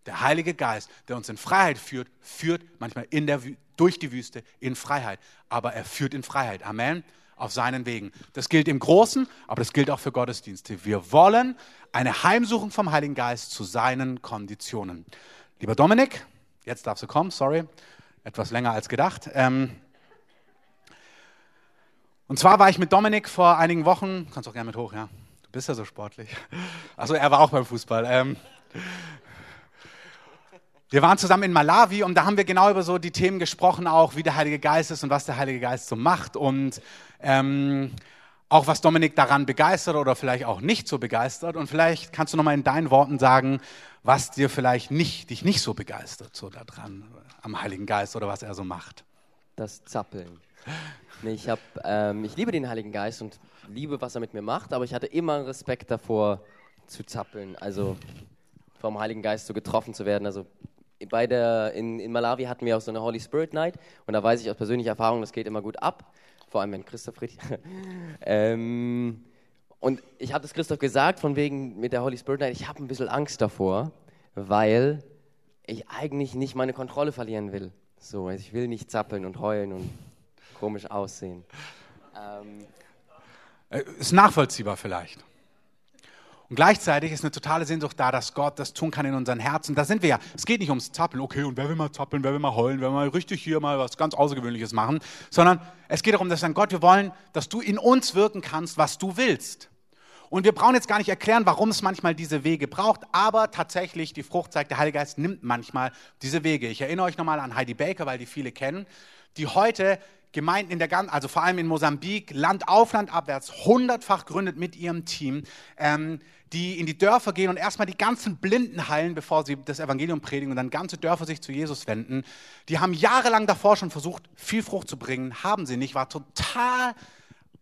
Der Heilige Geist, der uns in Freiheit führt, führt manchmal in der, durch die Wüste in Freiheit. Aber er führt in Freiheit. Amen auf seinen Wegen. Das gilt im Großen, aber das gilt auch für Gottesdienste. Wir wollen eine Heimsuchung vom Heiligen Geist zu seinen Konditionen. Lieber Dominik, jetzt darfst du kommen, sorry, etwas länger als gedacht. Ähm und zwar war ich mit Dominik vor einigen Wochen, kannst auch gerne mit hoch, ja, du bist ja so sportlich. Also er war auch beim Fußball. Ähm wir waren zusammen in Malawi und da haben wir genau über so die Themen gesprochen, auch wie der Heilige Geist ist und was der Heilige Geist so macht. Und ähm, auch was Dominik daran begeistert oder vielleicht auch nicht so begeistert. Und vielleicht kannst du nochmal in deinen Worten sagen, was dir vielleicht nicht, dich nicht so begeistert, so daran, am Heiligen Geist oder was er so macht. Das Zappeln. Nee, ich, hab, ähm, ich liebe den Heiligen Geist und liebe, was er mit mir macht, aber ich hatte immer Respekt davor, zu zappeln, also vom Heiligen Geist so getroffen zu werden. Also bei der, in, in Malawi hatten wir auch so eine Holy Spirit Night und da weiß ich aus persönlicher Erfahrung, das geht immer gut ab, vor allem wenn Christoph richtig. ähm, und ich habe das Christoph gesagt, von wegen mit der Holy Spirit Night, ich habe ein bisschen Angst davor, weil ich eigentlich nicht meine Kontrolle verlieren will. So, also ich will nicht zappeln und heulen und komisch aussehen. Ähm, äh, ist nachvollziehbar vielleicht. Und gleichzeitig ist eine totale Sehnsucht da, dass Gott das tun kann in unseren Herzen. Da sind wir ja. Es geht nicht ums Zappeln, okay, und wer will mal zappeln, wer will mal heulen, wer will mal richtig hier mal was ganz Außergewöhnliches machen, sondern es geht darum, dass dann Gott, wir wollen, dass du in uns wirken kannst, was du willst. Und wir brauchen jetzt gar nicht erklären, warum es manchmal diese Wege braucht, aber tatsächlich, die Frucht zeigt, der Heilige Geist nimmt manchmal diese Wege. Ich erinnere euch nochmal an Heidi Baker, weil die viele kennen, die heute Gemeinden in der ganzen, also vor allem in Mosambik, Land auf Land abwärts, hundertfach gründet mit ihrem Team, ähm, die in die Dörfer gehen und erstmal die ganzen Blinden heilen, bevor sie das Evangelium predigen und dann ganze Dörfer sich zu Jesus wenden. Die haben jahrelang davor schon versucht, viel Frucht zu bringen, haben sie nicht, war total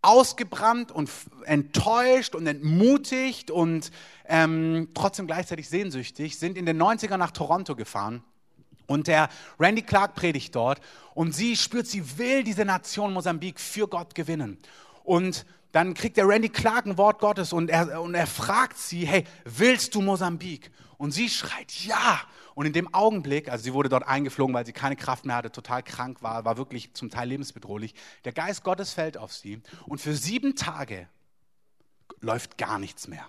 ausgebrannt und enttäuscht und entmutigt und ähm, trotzdem gleichzeitig sehnsüchtig, sind in den 90er nach Toronto gefahren und der Randy Clark predigt dort und sie spürt, sie will diese Nation Mosambik für Gott gewinnen. Und dann kriegt der Randy Clark ein Wort Gottes und er, und er fragt sie, hey, willst du Mosambik? Und sie schreit, ja. Und in dem Augenblick, also sie wurde dort eingeflogen, weil sie keine Kraft mehr hatte, total krank war, war wirklich zum Teil lebensbedrohlich. Der Geist Gottes fällt auf sie und für sieben Tage läuft gar nichts mehr.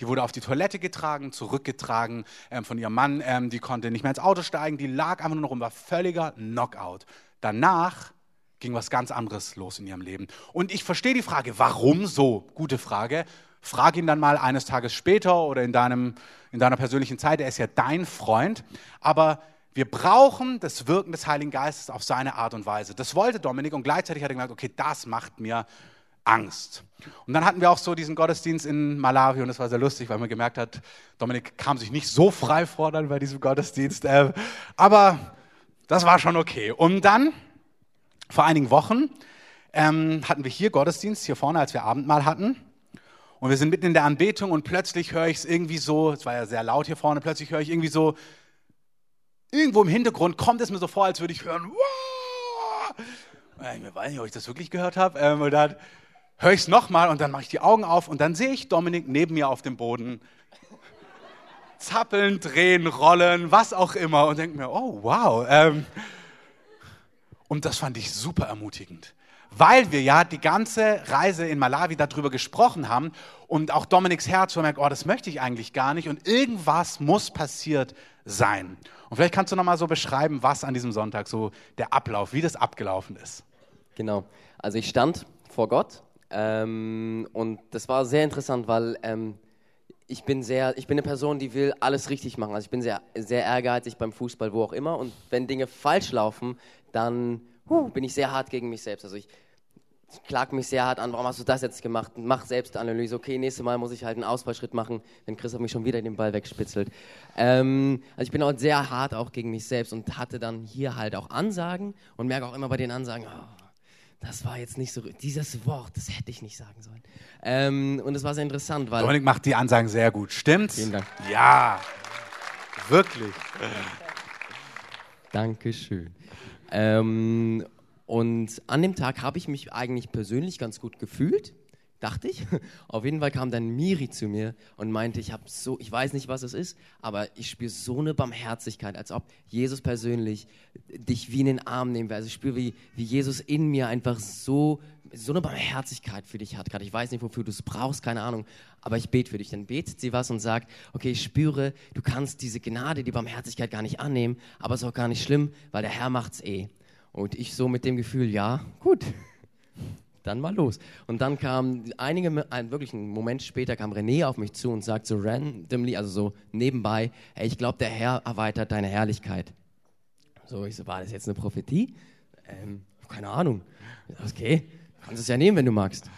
Die wurde auf die Toilette getragen, zurückgetragen ähm, von ihrem Mann. Ähm, die konnte nicht mehr ins Auto steigen. Die lag einfach nur noch rum, war völliger Knockout. Danach ging was ganz anderes los in ihrem Leben. Und ich verstehe die Frage, warum so? Gute Frage. Frag ihn dann mal eines Tages später oder in, deinem, in deiner persönlichen Zeit. Er ist ja dein Freund. Aber wir brauchen das Wirken des Heiligen Geistes auf seine Art und Weise. Das wollte Dominik und gleichzeitig hat er gesagt, okay, das macht mir Angst. Und dann hatten wir auch so diesen Gottesdienst in Malawi und das war sehr lustig, weil man gemerkt hat, Dominik kam sich nicht so frei vor dann bei diesem Gottesdienst. Äh, aber das war schon okay. Und dann, vor einigen Wochen, ähm, hatten wir hier Gottesdienst, hier vorne, als wir Abendmahl hatten. Und wir sind mitten in der Anbetung und plötzlich höre ich es irgendwie so, es war ja sehr laut hier vorne, plötzlich höre ich irgendwie so, irgendwo im Hintergrund kommt es mir so vor, als würde ich hören, Wah! ich weiß nicht, ob ich das wirklich gehört habe. Ähm, und dann höre ich es nochmal und dann mache ich die Augen auf und dann sehe ich Dominik neben mir auf dem Boden zappeln, drehen, rollen, was auch immer und denke mir, oh wow. Ähm, und das fand ich super ermutigend, weil wir ja die ganze Reise in Malawi darüber gesprochen haben und auch Dominiks Herz so merkt, oh, das möchte ich eigentlich gar nicht und irgendwas muss passiert sein. Und vielleicht kannst du nochmal so beschreiben, was an diesem Sonntag so der Ablauf, wie das abgelaufen ist. Genau. Also ich stand vor Gott ähm, und das war sehr interessant, weil ähm, ich bin sehr, ich bin eine Person, die will alles richtig machen. Also ich bin sehr, sehr ehrgeizig beim Fußball, wo auch immer. Und wenn Dinge falsch laufen, dann huh, bin ich sehr hart gegen mich selbst. Also ich, klag mich sehr hart an, warum hast du das jetzt gemacht? Mach Selbstanalyse. Okay, nächstes Mal muss ich halt einen Ausfallschritt machen, wenn Chris mich schon wieder den Ball wegspitzelt. Ähm, also ich bin auch sehr hart auch gegen mich selbst und hatte dann hier halt auch Ansagen und merke auch immer bei den Ansagen, oh, das war jetzt nicht so, dieses Wort, das hätte ich nicht sagen sollen. Ähm, und es war sehr interessant, weil. Dominik macht die Ansagen sehr gut, stimmt's? Vielen Dank. Ja, wirklich. Dankeschön. Ähm, und an dem Tag habe ich mich eigentlich persönlich ganz gut gefühlt dachte ich. Auf jeden Fall kam dann Miri zu mir und meinte, ich habe so, ich weiß nicht, was es ist, aber ich spüre so eine Barmherzigkeit, als ob Jesus persönlich dich wie in den Arm nehmen will. Also ich spüre, wie, wie Jesus in mir einfach so, so eine Barmherzigkeit für dich hat. Gerade ich weiß nicht, wofür du es brauchst, keine Ahnung, aber ich bete für dich. Dann betet sie was und sagt, okay, ich spüre, du kannst diese Gnade, die Barmherzigkeit gar nicht annehmen, aber es ist auch gar nicht schlimm, weil der Herr macht's eh. Und ich so mit dem Gefühl, ja, gut dann mal los. Und dann kam einige, ein, wirklich einen Moment später kam René auf mich zu und sagt so randomly, also so nebenbei, hey, ich glaube, der Herr erweitert deine Herrlichkeit. So, ich so, war das jetzt eine Prophetie? Ähm, keine Ahnung. Okay, kannst es ja nehmen, wenn du magst.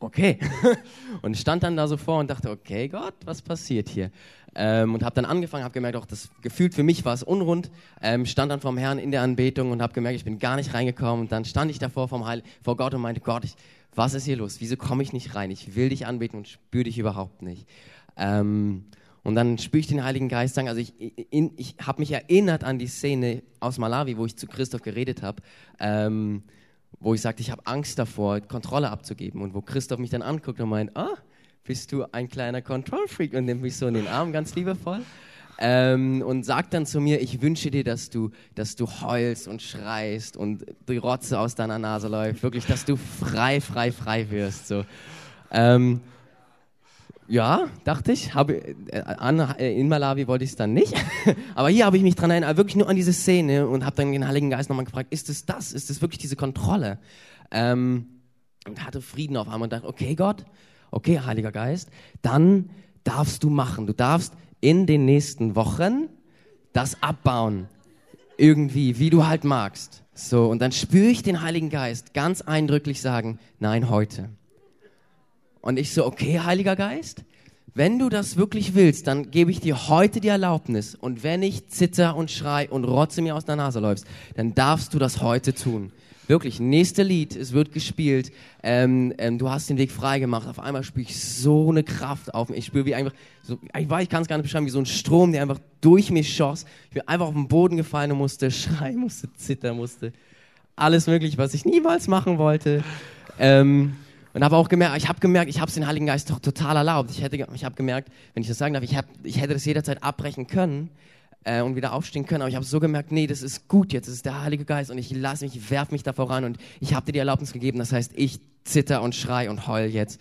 Okay. und stand dann da so vor und dachte, okay, Gott, was passiert hier? Ähm, und habe dann angefangen, habe gemerkt, auch das gefühlt für mich war es unrund. Ähm, stand dann vom Herrn in der Anbetung und habe gemerkt, ich bin gar nicht reingekommen. Und dann stand ich davor vom Heil, vor Gott und meinte, Gott, ich, was ist hier los? Wieso komme ich nicht rein? Ich will dich anbeten und spüre dich überhaupt nicht. Ähm, und dann spüre ich den Heiligen Geist sagen, also ich, ich habe mich erinnert an die Szene aus Malawi, wo ich zu Christoph geredet habe, ähm, wo ich sagte, ich habe Angst davor, Kontrolle abzugeben. Und wo Christoph mich dann anguckt und meint, ah, bist du ein kleiner Kontrollfreak und nimmt mich so in den Arm ganz liebevoll. Ähm, und sagt dann zu mir, ich wünsche dir, dass du, dass du heulst und schreist und die Rotze aus deiner Nase läuft. Wirklich, dass du frei, frei, frei wirst. So. Ähm, ja, dachte ich. Habe, äh, äh, in Malawi wollte ich es dann nicht. Aber hier habe ich mich dran erinnert, wirklich nur an diese Szene und habe dann den Heiligen Geist nochmal gefragt, ist es das? Ist es wirklich diese Kontrolle? Ähm, und hatte Frieden auf einmal und dachte, okay Gott, okay Heiliger Geist, dann darfst du machen. Du darfst in den nächsten Wochen das abbauen. Irgendwie, wie du halt magst. So, und dann spüre ich den Heiligen Geist ganz eindrücklich sagen, nein, heute. Und ich so, okay, Heiliger Geist, wenn du das wirklich willst, dann gebe ich dir heute die Erlaubnis. Und wenn ich zitter und schrei und rotze mir aus der Nase läufst, dann darfst du das heute tun. Wirklich, nächste Lied, es wird gespielt. Ähm, ähm, du hast den Weg frei gemacht. Auf einmal spüre ich so eine Kraft auf mich. Ich spüre wie einfach, so, ich weiß, ich kann es gar nicht beschreiben, wie so ein Strom, der einfach durch mich schoss. Ich bin einfach auf den Boden gefallen und musste schreien, musste zittern, musste alles mögliche, was ich niemals machen wollte. Ähm, und habe auch gemerkt, ich habe gemerkt, ich habe es den Heiligen Geist doch total erlaubt. Ich, ich habe gemerkt, wenn ich das sagen darf, ich, hab, ich hätte das jederzeit abbrechen können äh, und wieder aufstehen können. Aber ich habe so gemerkt, nee, das ist gut jetzt, das ist der Heilige Geist und ich lasse mich, ich werfe mich da voran und ich habe dir die Erlaubnis gegeben. Das heißt, ich zitter und schrei und heul jetzt,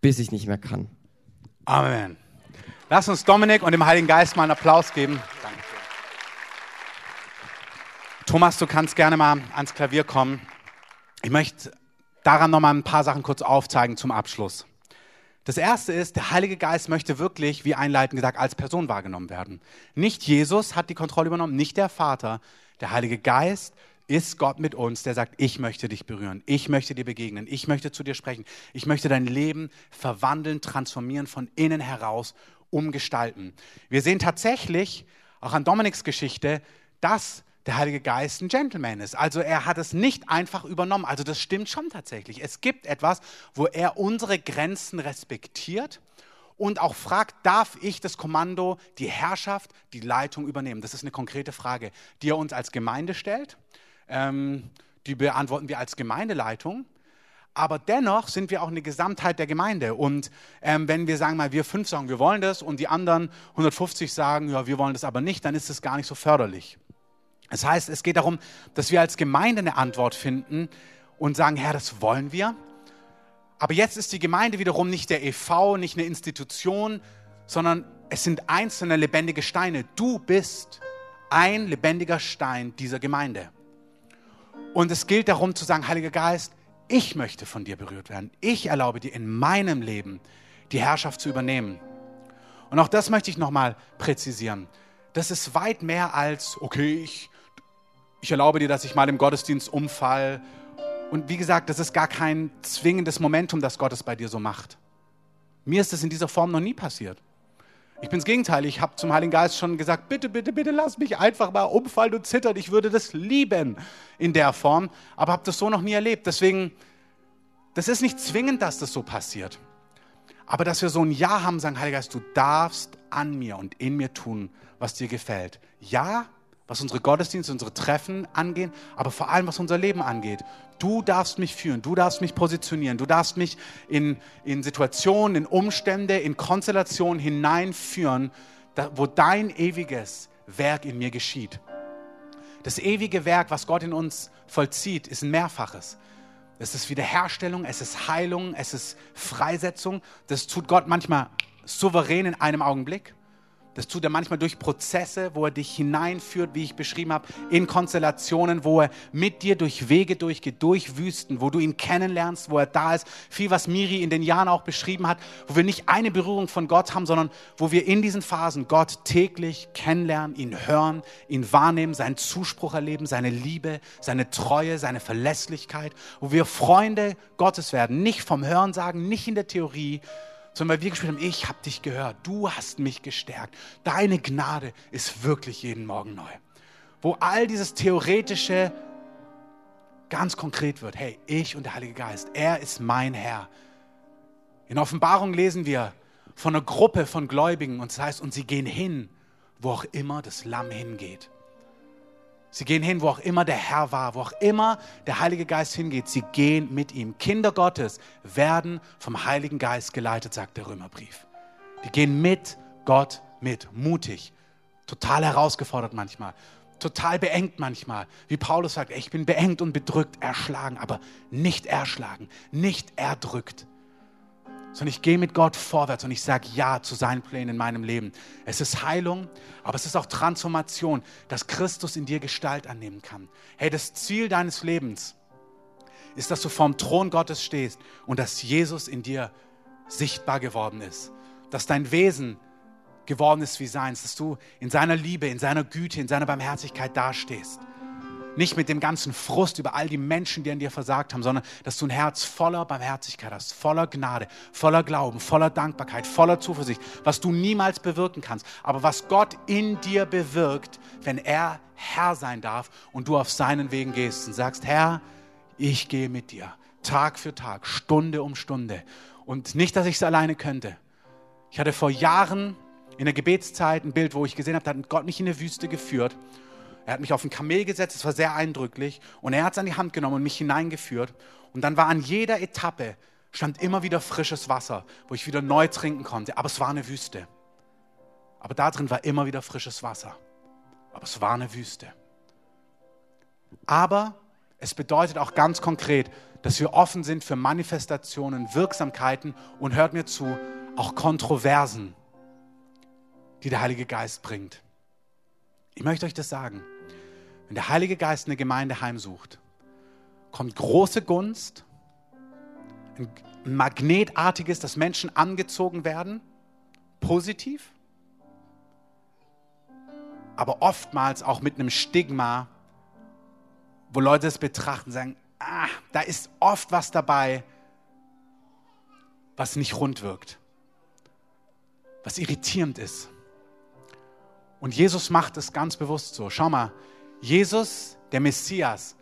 bis ich nicht mehr kann. Amen. Lass uns Dominik und dem Heiligen Geist mal einen Applaus geben. Danke. Thomas, du kannst gerne mal ans Klavier kommen. Ich möchte daran nochmal ein paar Sachen kurz aufzeigen zum Abschluss. Das erste ist, der Heilige Geist möchte wirklich, wie einleitend gesagt, als Person wahrgenommen werden. Nicht Jesus hat die Kontrolle übernommen, nicht der Vater. Der Heilige Geist ist Gott mit uns, der sagt, ich möchte dich berühren, ich möchte dir begegnen, ich möchte zu dir sprechen, ich möchte dein Leben verwandeln, transformieren, von innen heraus umgestalten. Wir sehen tatsächlich, auch an Dominiks Geschichte, dass der Heilige Geist ein Gentleman ist. Also er hat es nicht einfach übernommen. Also das stimmt schon tatsächlich. Es gibt etwas, wo er unsere Grenzen respektiert und auch fragt, darf ich das Kommando, die Herrschaft, die Leitung übernehmen? Das ist eine konkrete Frage, die er uns als Gemeinde stellt. Ähm, die beantworten wir als Gemeindeleitung. Aber dennoch sind wir auch eine Gesamtheit der Gemeinde. Und ähm, wenn wir sagen mal, wir fünf sagen, wir wollen das und die anderen 150 sagen, ja, wir wollen das aber nicht, dann ist es gar nicht so förderlich. Das heißt, es geht darum, dass wir als Gemeinde eine Antwort finden und sagen, Herr, das wollen wir. Aber jetzt ist die Gemeinde wiederum nicht der EV, nicht eine Institution, sondern es sind einzelne lebendige Steine. Du bist ein lebendiger Stein dieser Gemeinde. Und es gilt darum zu sagen, Heiliger Geist, ich möchte von dir berührt werden. Ich erlaube dir in meinem Leben die Herrschaft zu übernehmen. Und auch das möchte ich nochmal präzisieren. Das ist weit mehr als, okay, ich ich erlaube dir, dass ich mal im Gottesdienst umfall. Und wie gesagt, das ist gar kein zwingendes Momentum, das Gott es bei dir so macht. Mir ist das in dieser Form noch nie passiert. Ich bin das Gegenteil. Ich habe zum Heiligen Geist schon gesagt, bitte, bitte, bitte lass mich einfach mal umfallen und zittern. Ich würde das lieben in der Form, aber habe das so noch nie erlebt. Deswegen, das ist nicht zwingend, dass das so passiert. Aber dass wir so ein Ja haben, sagen, Heiliger Geist, du darfst an mir und in mir tun, was dir gefällt. Ja, was unsere Gottesdienste, unsere Treffen angehen, aber vor allem was unser Leben angeht. Du darfst mich führen, du darfst mich positionieren, du darfst mich in, in Situationen, in Umstände, in Konstellationen hineinführen, da, wo dein ewiges Werk in mir geschieht. Das ewige Werk, was Gott in uns vollzieht, ist ein Mehrfaches. Es ist Wiederherstellung, es ist Heilung, es ist Freisetzung. Das tut Gott manchmal souverän in einem Augenblick. Das tut er manchmal durch Prozesse, wo er dich hineinführt, wie ich beschrieben habe, in Konstellationen, wo er mit dir durch Wege durchgeht, durch Wüsten, wo du ihn kennenlernst, wo er da ist. Viel, was Miri in den Jahren auch beschrieben hat, wo wir nicht eine Berührung von Gott haben, sondern wo wir in diesen Phasen Gott täglich kennenlernen, ihn hören, ihn wahrnehmen, seinen Zuspruch erleben, seine Liebe, seine Treue, seine Verlässlichkeit, wo wir Freunde Gottes werden, nicht vom Hören sagen, nicht in der Theorie, sondern weil wir gespielt haben, ich habe dich gehört, du hast mich gestärkt. Deine Gnade ist wirklich jeden Morgen neu. Wo all dieses Theoretische ganz konkret wird. Hey, ich und der Heilige Geist, er ist mein Herr. In Offenbarung lesen wir von einer Gruppe von Gläubigen und das heißt, und sie gehen hin, wo auch immer das Lamm hingeht. Sie gehen hin, wo auch immer der Herr war, wo auch immer der Heilige Geist hingeht. Sie gehen mit ihm. Kinder Gottes werden vom Heiligen Geist geleitet, sagt der Römerbrief. Die gehen mit Gott mit, mutig, total herausgefordert manchmal, total beengt manchmal. Wie Paulus sagt, ich bin beengt und bedrückt, erschlagen, aber nicht erschlagen, nicht erdrückt sondern ich gehe mit Gott vorwärts und ich sage Ja zu seinen Plänen in meinem Leben. Es ist Heilung, aber es ist auch Transformation, dass Christus in dir Gestalt annehmen kann. Hey, das Ziel deines Lebens ist, dass du vorm Thron Gottes stehst und dass Jesus in dir sichtbar geworden ist, dass dein Wesen geworden ist wie seins, dass du in seiner Liebe, in seiner Güte, in seiner Barmherzigkeit dastehst. Nicht mit dem ganzen Frust über all die Menschen, die an dir versagt haben, sondern dass du ein Herz voller Barmherzigkeit hast, voller Gnade, voller Glauben, voller Dankbarkeit, voller Zuversicht, was du niemals bewirken kannst, aber was Gott in dir bewirkt, wenn er Herr sein darf und du auf seinen Wegen gehst und sagst, Herr, ich gehe mit dir, Tag für Tag, Stunde um Stunde. Und nicht, dass ich es alleine könnte. Ich hatte vor Jahren in der Gebetszeit ein Bild, wo ich gesehen habe, da hat Gott mich in eine Wüste geführt er hat mich auf ein Kamel gesetzt, es war sehr eindrücklich. Und er hat es an die Hand genommen und mich hineingeführt. Und dann war an jeder Etappe, stand immer wieder frisches Wasser, wo ich wieder neu trinken konnte. Aber es war eine Wüste. Aber da drin war immer wieder frisches Wasser. Aber es war eine Wüste. Aber es bedeutet auch ganz konkret, dass wir offen sind für Manifestationen, Wirksamkeiten und hört mir zu, auch Kontroversen, die der Heilige Geist bringt. Ich möchte euch das sagen. Wenn der Heilige Geist eine Gemeinde heimsucht, kommt große Gunst, ein magnetartiges, dass Menschen angezogen werden, positiv, aber oftmals auch mit einem Stigma, wo Leute es betrachten, sagen, ah, da ist oft was dabei, was nicht rund wirkt, was irritierend ist. Und Jesus macht es ganz bewusst so. Schau mal, Jesus, der Messias,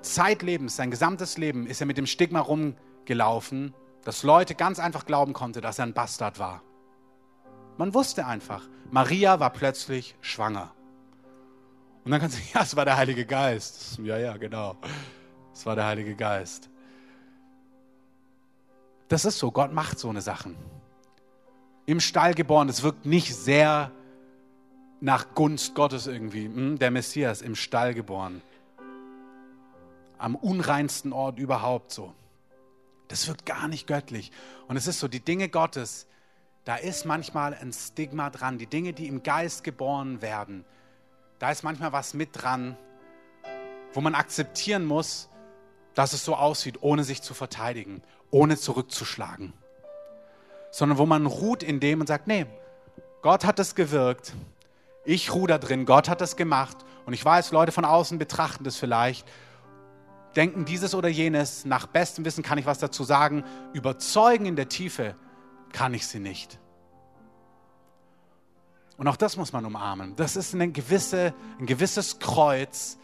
zeitlebens, sein gesamtes Leben ist er mit dem Stigma rumgelaufen, dass Leute ganz einfach glauben konnten, dass er ein Bastard war. Man wusste einfach, Maria war plötzlich schwanger. Und dann kannst du, ja, es war der Heilige Geist. Ja, ja, genau. Es war der Heilige Geist. Das ist so, Gott macht so eine Sachen. Im Stall geboren, das wirkt nicht sehr nach Gunst Gottes irgendwie. Hm? Der Messias im Stall geboren. Am unreinsten Ort überhaupt so. Das wird gar nicht göttlich. Und es ist so, die Dinge Gottes, da ist manchmal ein Stigma dran. Die Dinge, die im Geist geboren werden, da ist manchmal was mit dran, wo man akzeptieren muss, dass es so aussieht, ohne sich zu verteidigen, ohne zurückzuschlagen. Sondern wo man ruht in dem und sagt, nee, Gott hat es gewirkt, ich ruhe da drin, Gott hat das gemacht. Und ich weiß, Leute von außen betrachten das vielleicht, denken dieses oder jenes, nach bestem Wissen kann ich was dazu sagen, überzeugen in der Tiefe kann ich sie nicht. Und auch das muss man umarmen. Das ist eine gewisse, ein gewisses Kreuz,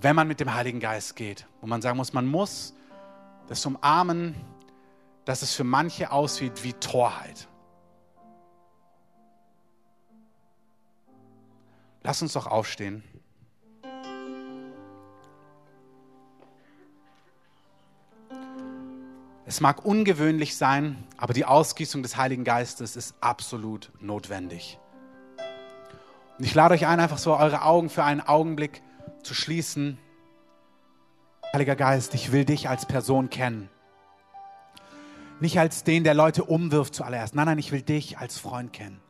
wenn man mit dem Heiligen Geist geht, wo man sagen muss, man muss das umarmen, dass es für manche aussieht wie Torheit. Lass uns doch aufstehen. Es mag ungewöhnlich sein, aber die Ausgießung des Heiligen Geistes ist absolut notwendig. Und ich lade euch ein, einfach so eure Augen für einen Augenblick zu schließen. Heiliger Geist, ich will dich als Person kennen. Nicht als den, der Leute umwirft zuallererst. Nein, nein, ich will dich als Freund kennen.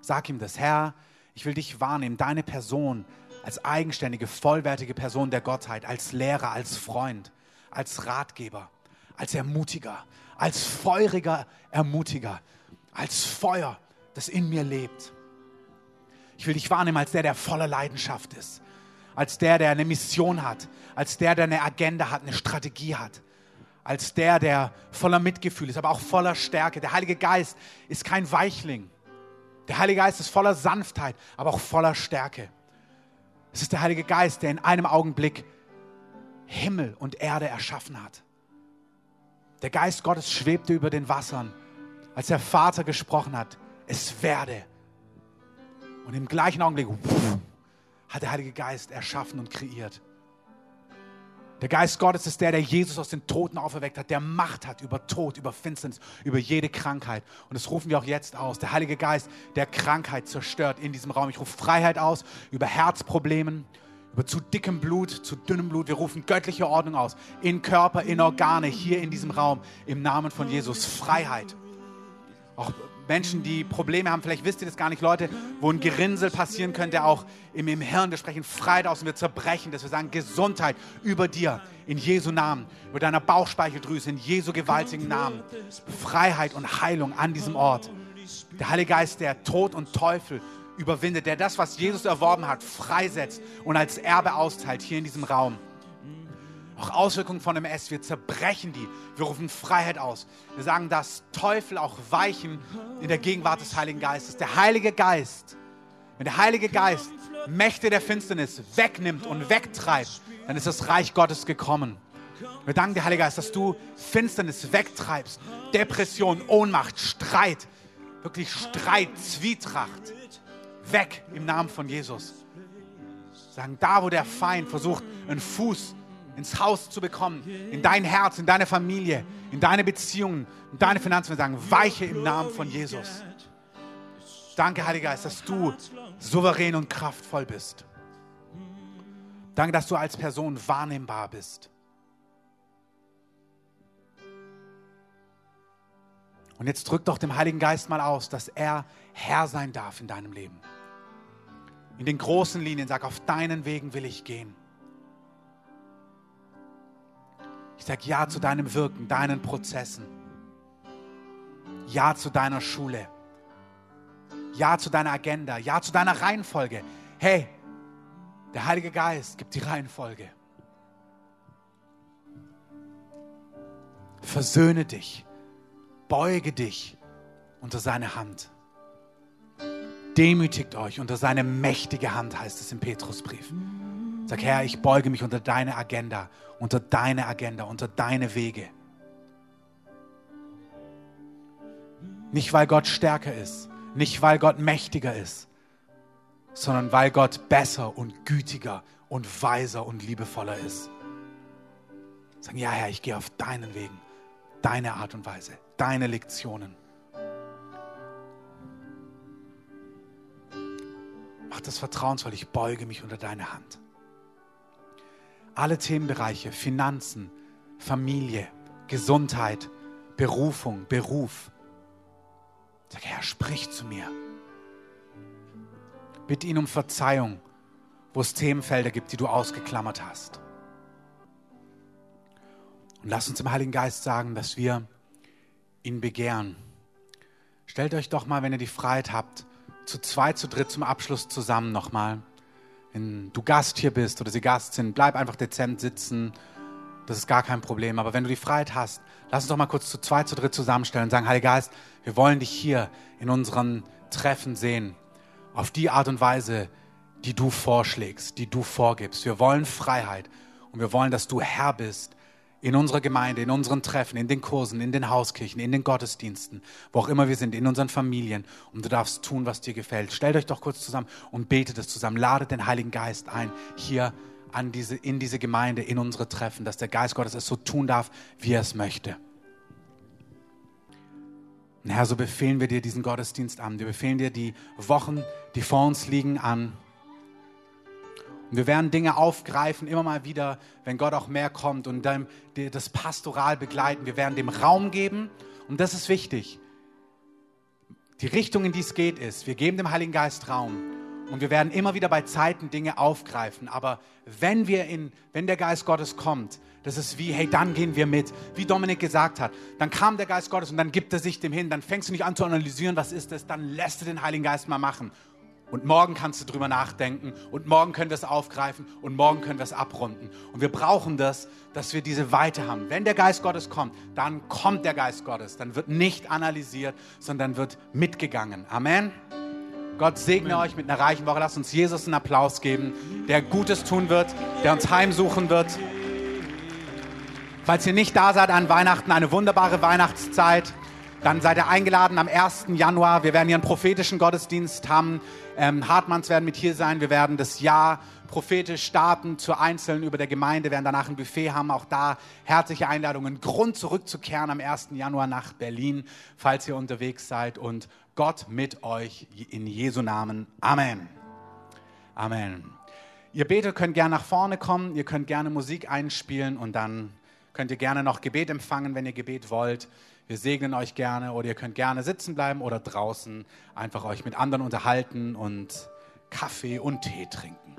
Sag ihm das, Herr, ich will dich wahrnehmen, deine Person als eigenständige, vollwertige Person der Gottheit, als Lehrer, als Freund, als Ratgeber, als Ermutiger, als feuriger Ermutiger, als Feuer, das in mir lebt. Ich will dich wahrnehmen als der, der voller Leidenschaft ist, als der, der eine Mission hat, als der, der eine Agenda hat, eine Strategie hat, als der, der voller Mitgefühl ist, aber auch voller Stärke. Der Heilige Geist ist kein Weichling. Der Heilige Geist ist voller Sanftheit, aber auch voller Stärke. Es ist der Heilige Geist, der in einem Augenblick Himmel und Erde erschaffen hat. Der Geist Gottes schwebte über den Wassern, als der Vater gesprochen hat, es werde. Und im gleichen Augenblick hat der Heilige Geist erschaffen und kreiert. Der Geist Gottes ist der, der Jesus aus den Toten auferweckt hat, der Macht hat über Tod, über Finsternis, über jede Krankheit. Und das rufen wir auch jetzt aus. Der Heilige Geist, der Krankheit zerstört in diesem Raum. Ich rufe Freiheit aus über Herzproblemen, über zu dickem Blut, zu dünnem Blut. Wir rufen göttliche Ordnung aus in Körper, in Organe, hier in diesem Raum, im Namen von Jesus. Freiheit. Auch Menschen, die Probleme haben, vielleicht wisst ihr das gar nicht, Leute, wo ein Gerinnsel passieren könnte, auch im, im Hirn. Wir sprechen Freiheit aus und wir zerbrechen das. Wir sagen Gesundheit über dir, in Jesu Namen, über deiner Bauchspeicheldrüse, in Jesu gewaltigen Namen. Freiheit und Heilung an diesem Ort. Der Heilige Geist, der Tod und Teufel überwindet, der das, was Jesus erworben hat, freisetzt und als Erbe austeilt hier in diesem Raum auch Auswirkungen von MS. Wir zerbrechen die. Wir rufen Freiheit aus. Wir sagen, dass Teufel auch weichen in der Gegenwart des Heiligen Geistes. Der Heilige Geist, wenn der Heilige Geist Mächte der Finsternis wegnimmt und wegtreibt, dann ist das Reich Gottes gekommen. Wir danken dir, Heiliger Geist, dass du Finsternis wegtreibst. Depression, Ohnmacht, Streit, wirklich Streit, Zwietracht. Weg im Namen von Jesus. Sagen, da wo der Feind versucht, einen Fuß ins Haus zu bekommen, in dein Herz, in deine Familie, in deine Beziehungen, in deine Finanzen. Wir sagen, weiche im Namen von Jesus. Danke, Heiliger Geist, dass du souverän und kraftvoll bist. Danke, dass du als Person wahrnehmbar bist. Und jetzt drück doch dem Heiligen Geist mal aus, dass er Herr sein darf in deinem Leben. In den großen Linien sag, auf deinen Wegen will ich gehen. Ich sage Ja zu deinem Wirken, deinen Prozessen. Ja zu deiner Schule. Ja zu deiner Agenda. Ja zu deiner Reihenfolge. Hey, der Heilige Geist gibt die Reihenfolge. Versöhne dich. Beuge dich unter seine Hand. Demütigt euch unter seine mächtige Hand, heißt es im Petrusbrief. Sag, Herr, ich beuge mich unter deine Agenda, unter deine Agenda, unter deine Wege. Nicht, weil Gott stärker ist, nicht, weil Gott mächtiger ist, sondern weil Gott besser und gütiger und weiser und liebevoller ist. Sagen, ja, Herr, ich gehe auf deinen Wegen, deine Art und Weise, deine Lektionen. Mach das vertrauensvoll, ich beuge mich unter deine Hand alle Themenbereiche, Finanzen, Familie, Gesundheit, Berufung, Beruf. Sag, Herr, sprich zu mir. Bitte ihn um Verzeihung, wo es Themenfelder gibt, die du ausgeklammert hast. Und lass uns im Heiligen Geist sagen, dass wir ihn begehren. Stellt euch doch mal, wenn ihr die Freiheit habt, zu zweit, zu dritt zum Abschluss zusammen nochmal wenn du Gast hier bist oder sie Gast sind, bleib einfach dezent sitzen. Das ist gar kein Problem. Aber wenn du die Freiheit hast, lass uns doch mal kurz zu zweit, zu dritt zusammenstellen und sagen, Heiliger Geist, wir wollen dich hier in unseren Treffen sehen. Auf die Art und Weise, die du vorschlägst, die du vorgibst. Wir wollen Freiheit und wir wollen, dass du Herr bist in unserer Gemeinde, in unseren Treffen, in den Kursen, in den Hauskirchen, in den Gottesdiensten, wo auch immer wir sind, in unseren Familien. Und du darfst tun, was dir gefällt. Stellt euch doch kurz zusammen und betet es zusammen. Ladet den Heiligen Geist ein, hier an diese, in diese Gemeinde, in unsere Treffen, dass der Geist Gottes es so tun darf, wie er es möchte. Und Herr, so befehlen wir dir diesen Gottesdienst an. Wir befehlen dir die Wochen, die vor uns liegen, an. Und wir werden Dinge aufgreifen, immer mal wieder, wenn Gott auch mehr kommt und dann das Pastoral begleiten. Wir werden dem Raum geben Und das ist wichtig. Die Richtung, in die es geht, ist, wir geben dem Heiligen Geist Raum und wir werden immer wieder bei Zeiten Dinge aufgreifen. Aber wenn wir in, wenn der Geist Gottes kommt, das ist wie, hey, dann gehen wir mit. Wie Dominik gesagt hat, dann kam der Geist Gottes und dann gibt er sich dem hin. Dann fängst du nicht an zu analysieren, was ist das, dann lässt du den Heiligen Geist mal machen. Und morgen kannst du drüber nachdenken und morgen können wir es aufgreifen und morgen können wir es abrunden. Und wir brauchen das, dass wir diese Weite haben. Wenn der Geist Gottes kommt, dann kommt der Geist Gottes. Dann wird nicht analysiert, sondern wird mitgegangen. Amen. Gott segne Amen. euch mit einer reichen Woche. Lasst uns Jesus einen Applaus geben, der Gutes tun wird, der uns heimsuchen wird. Falls ihr nicht da seid an Weihnachten, eine wunderbare Weihnachtszeit, dann seid ihr eingeladen am 1. Januar. Wir werden hier einen prophetischen Gottesdienst haben. Ähm, Hartmanns werden mit hier sein. Wir werden das Jahr prophetisch starten zu Einzelnen über der Gemeinde, wir werden danach ein Buffet haben. Auch da herzliche Einladungen. Grund zurückzukehren am 1. Januar nach Berlin, falls ihr unterwegs seid. Und Gott mit euch in Jesu Namen. Amen. Amen. Ihr betet, könnt gerne nach vorne kommen. Ihr könnt gerne Musik einspielen und dann könnt ihr gerne noch Gebet empfangen, wenn ihr Gebet wollt. Wir segnen euch gerne oder ihr könnt gerne sitzen bleiben oder draußen einfach euch mit anderen unterhalten und Kaffee und Tee trinken.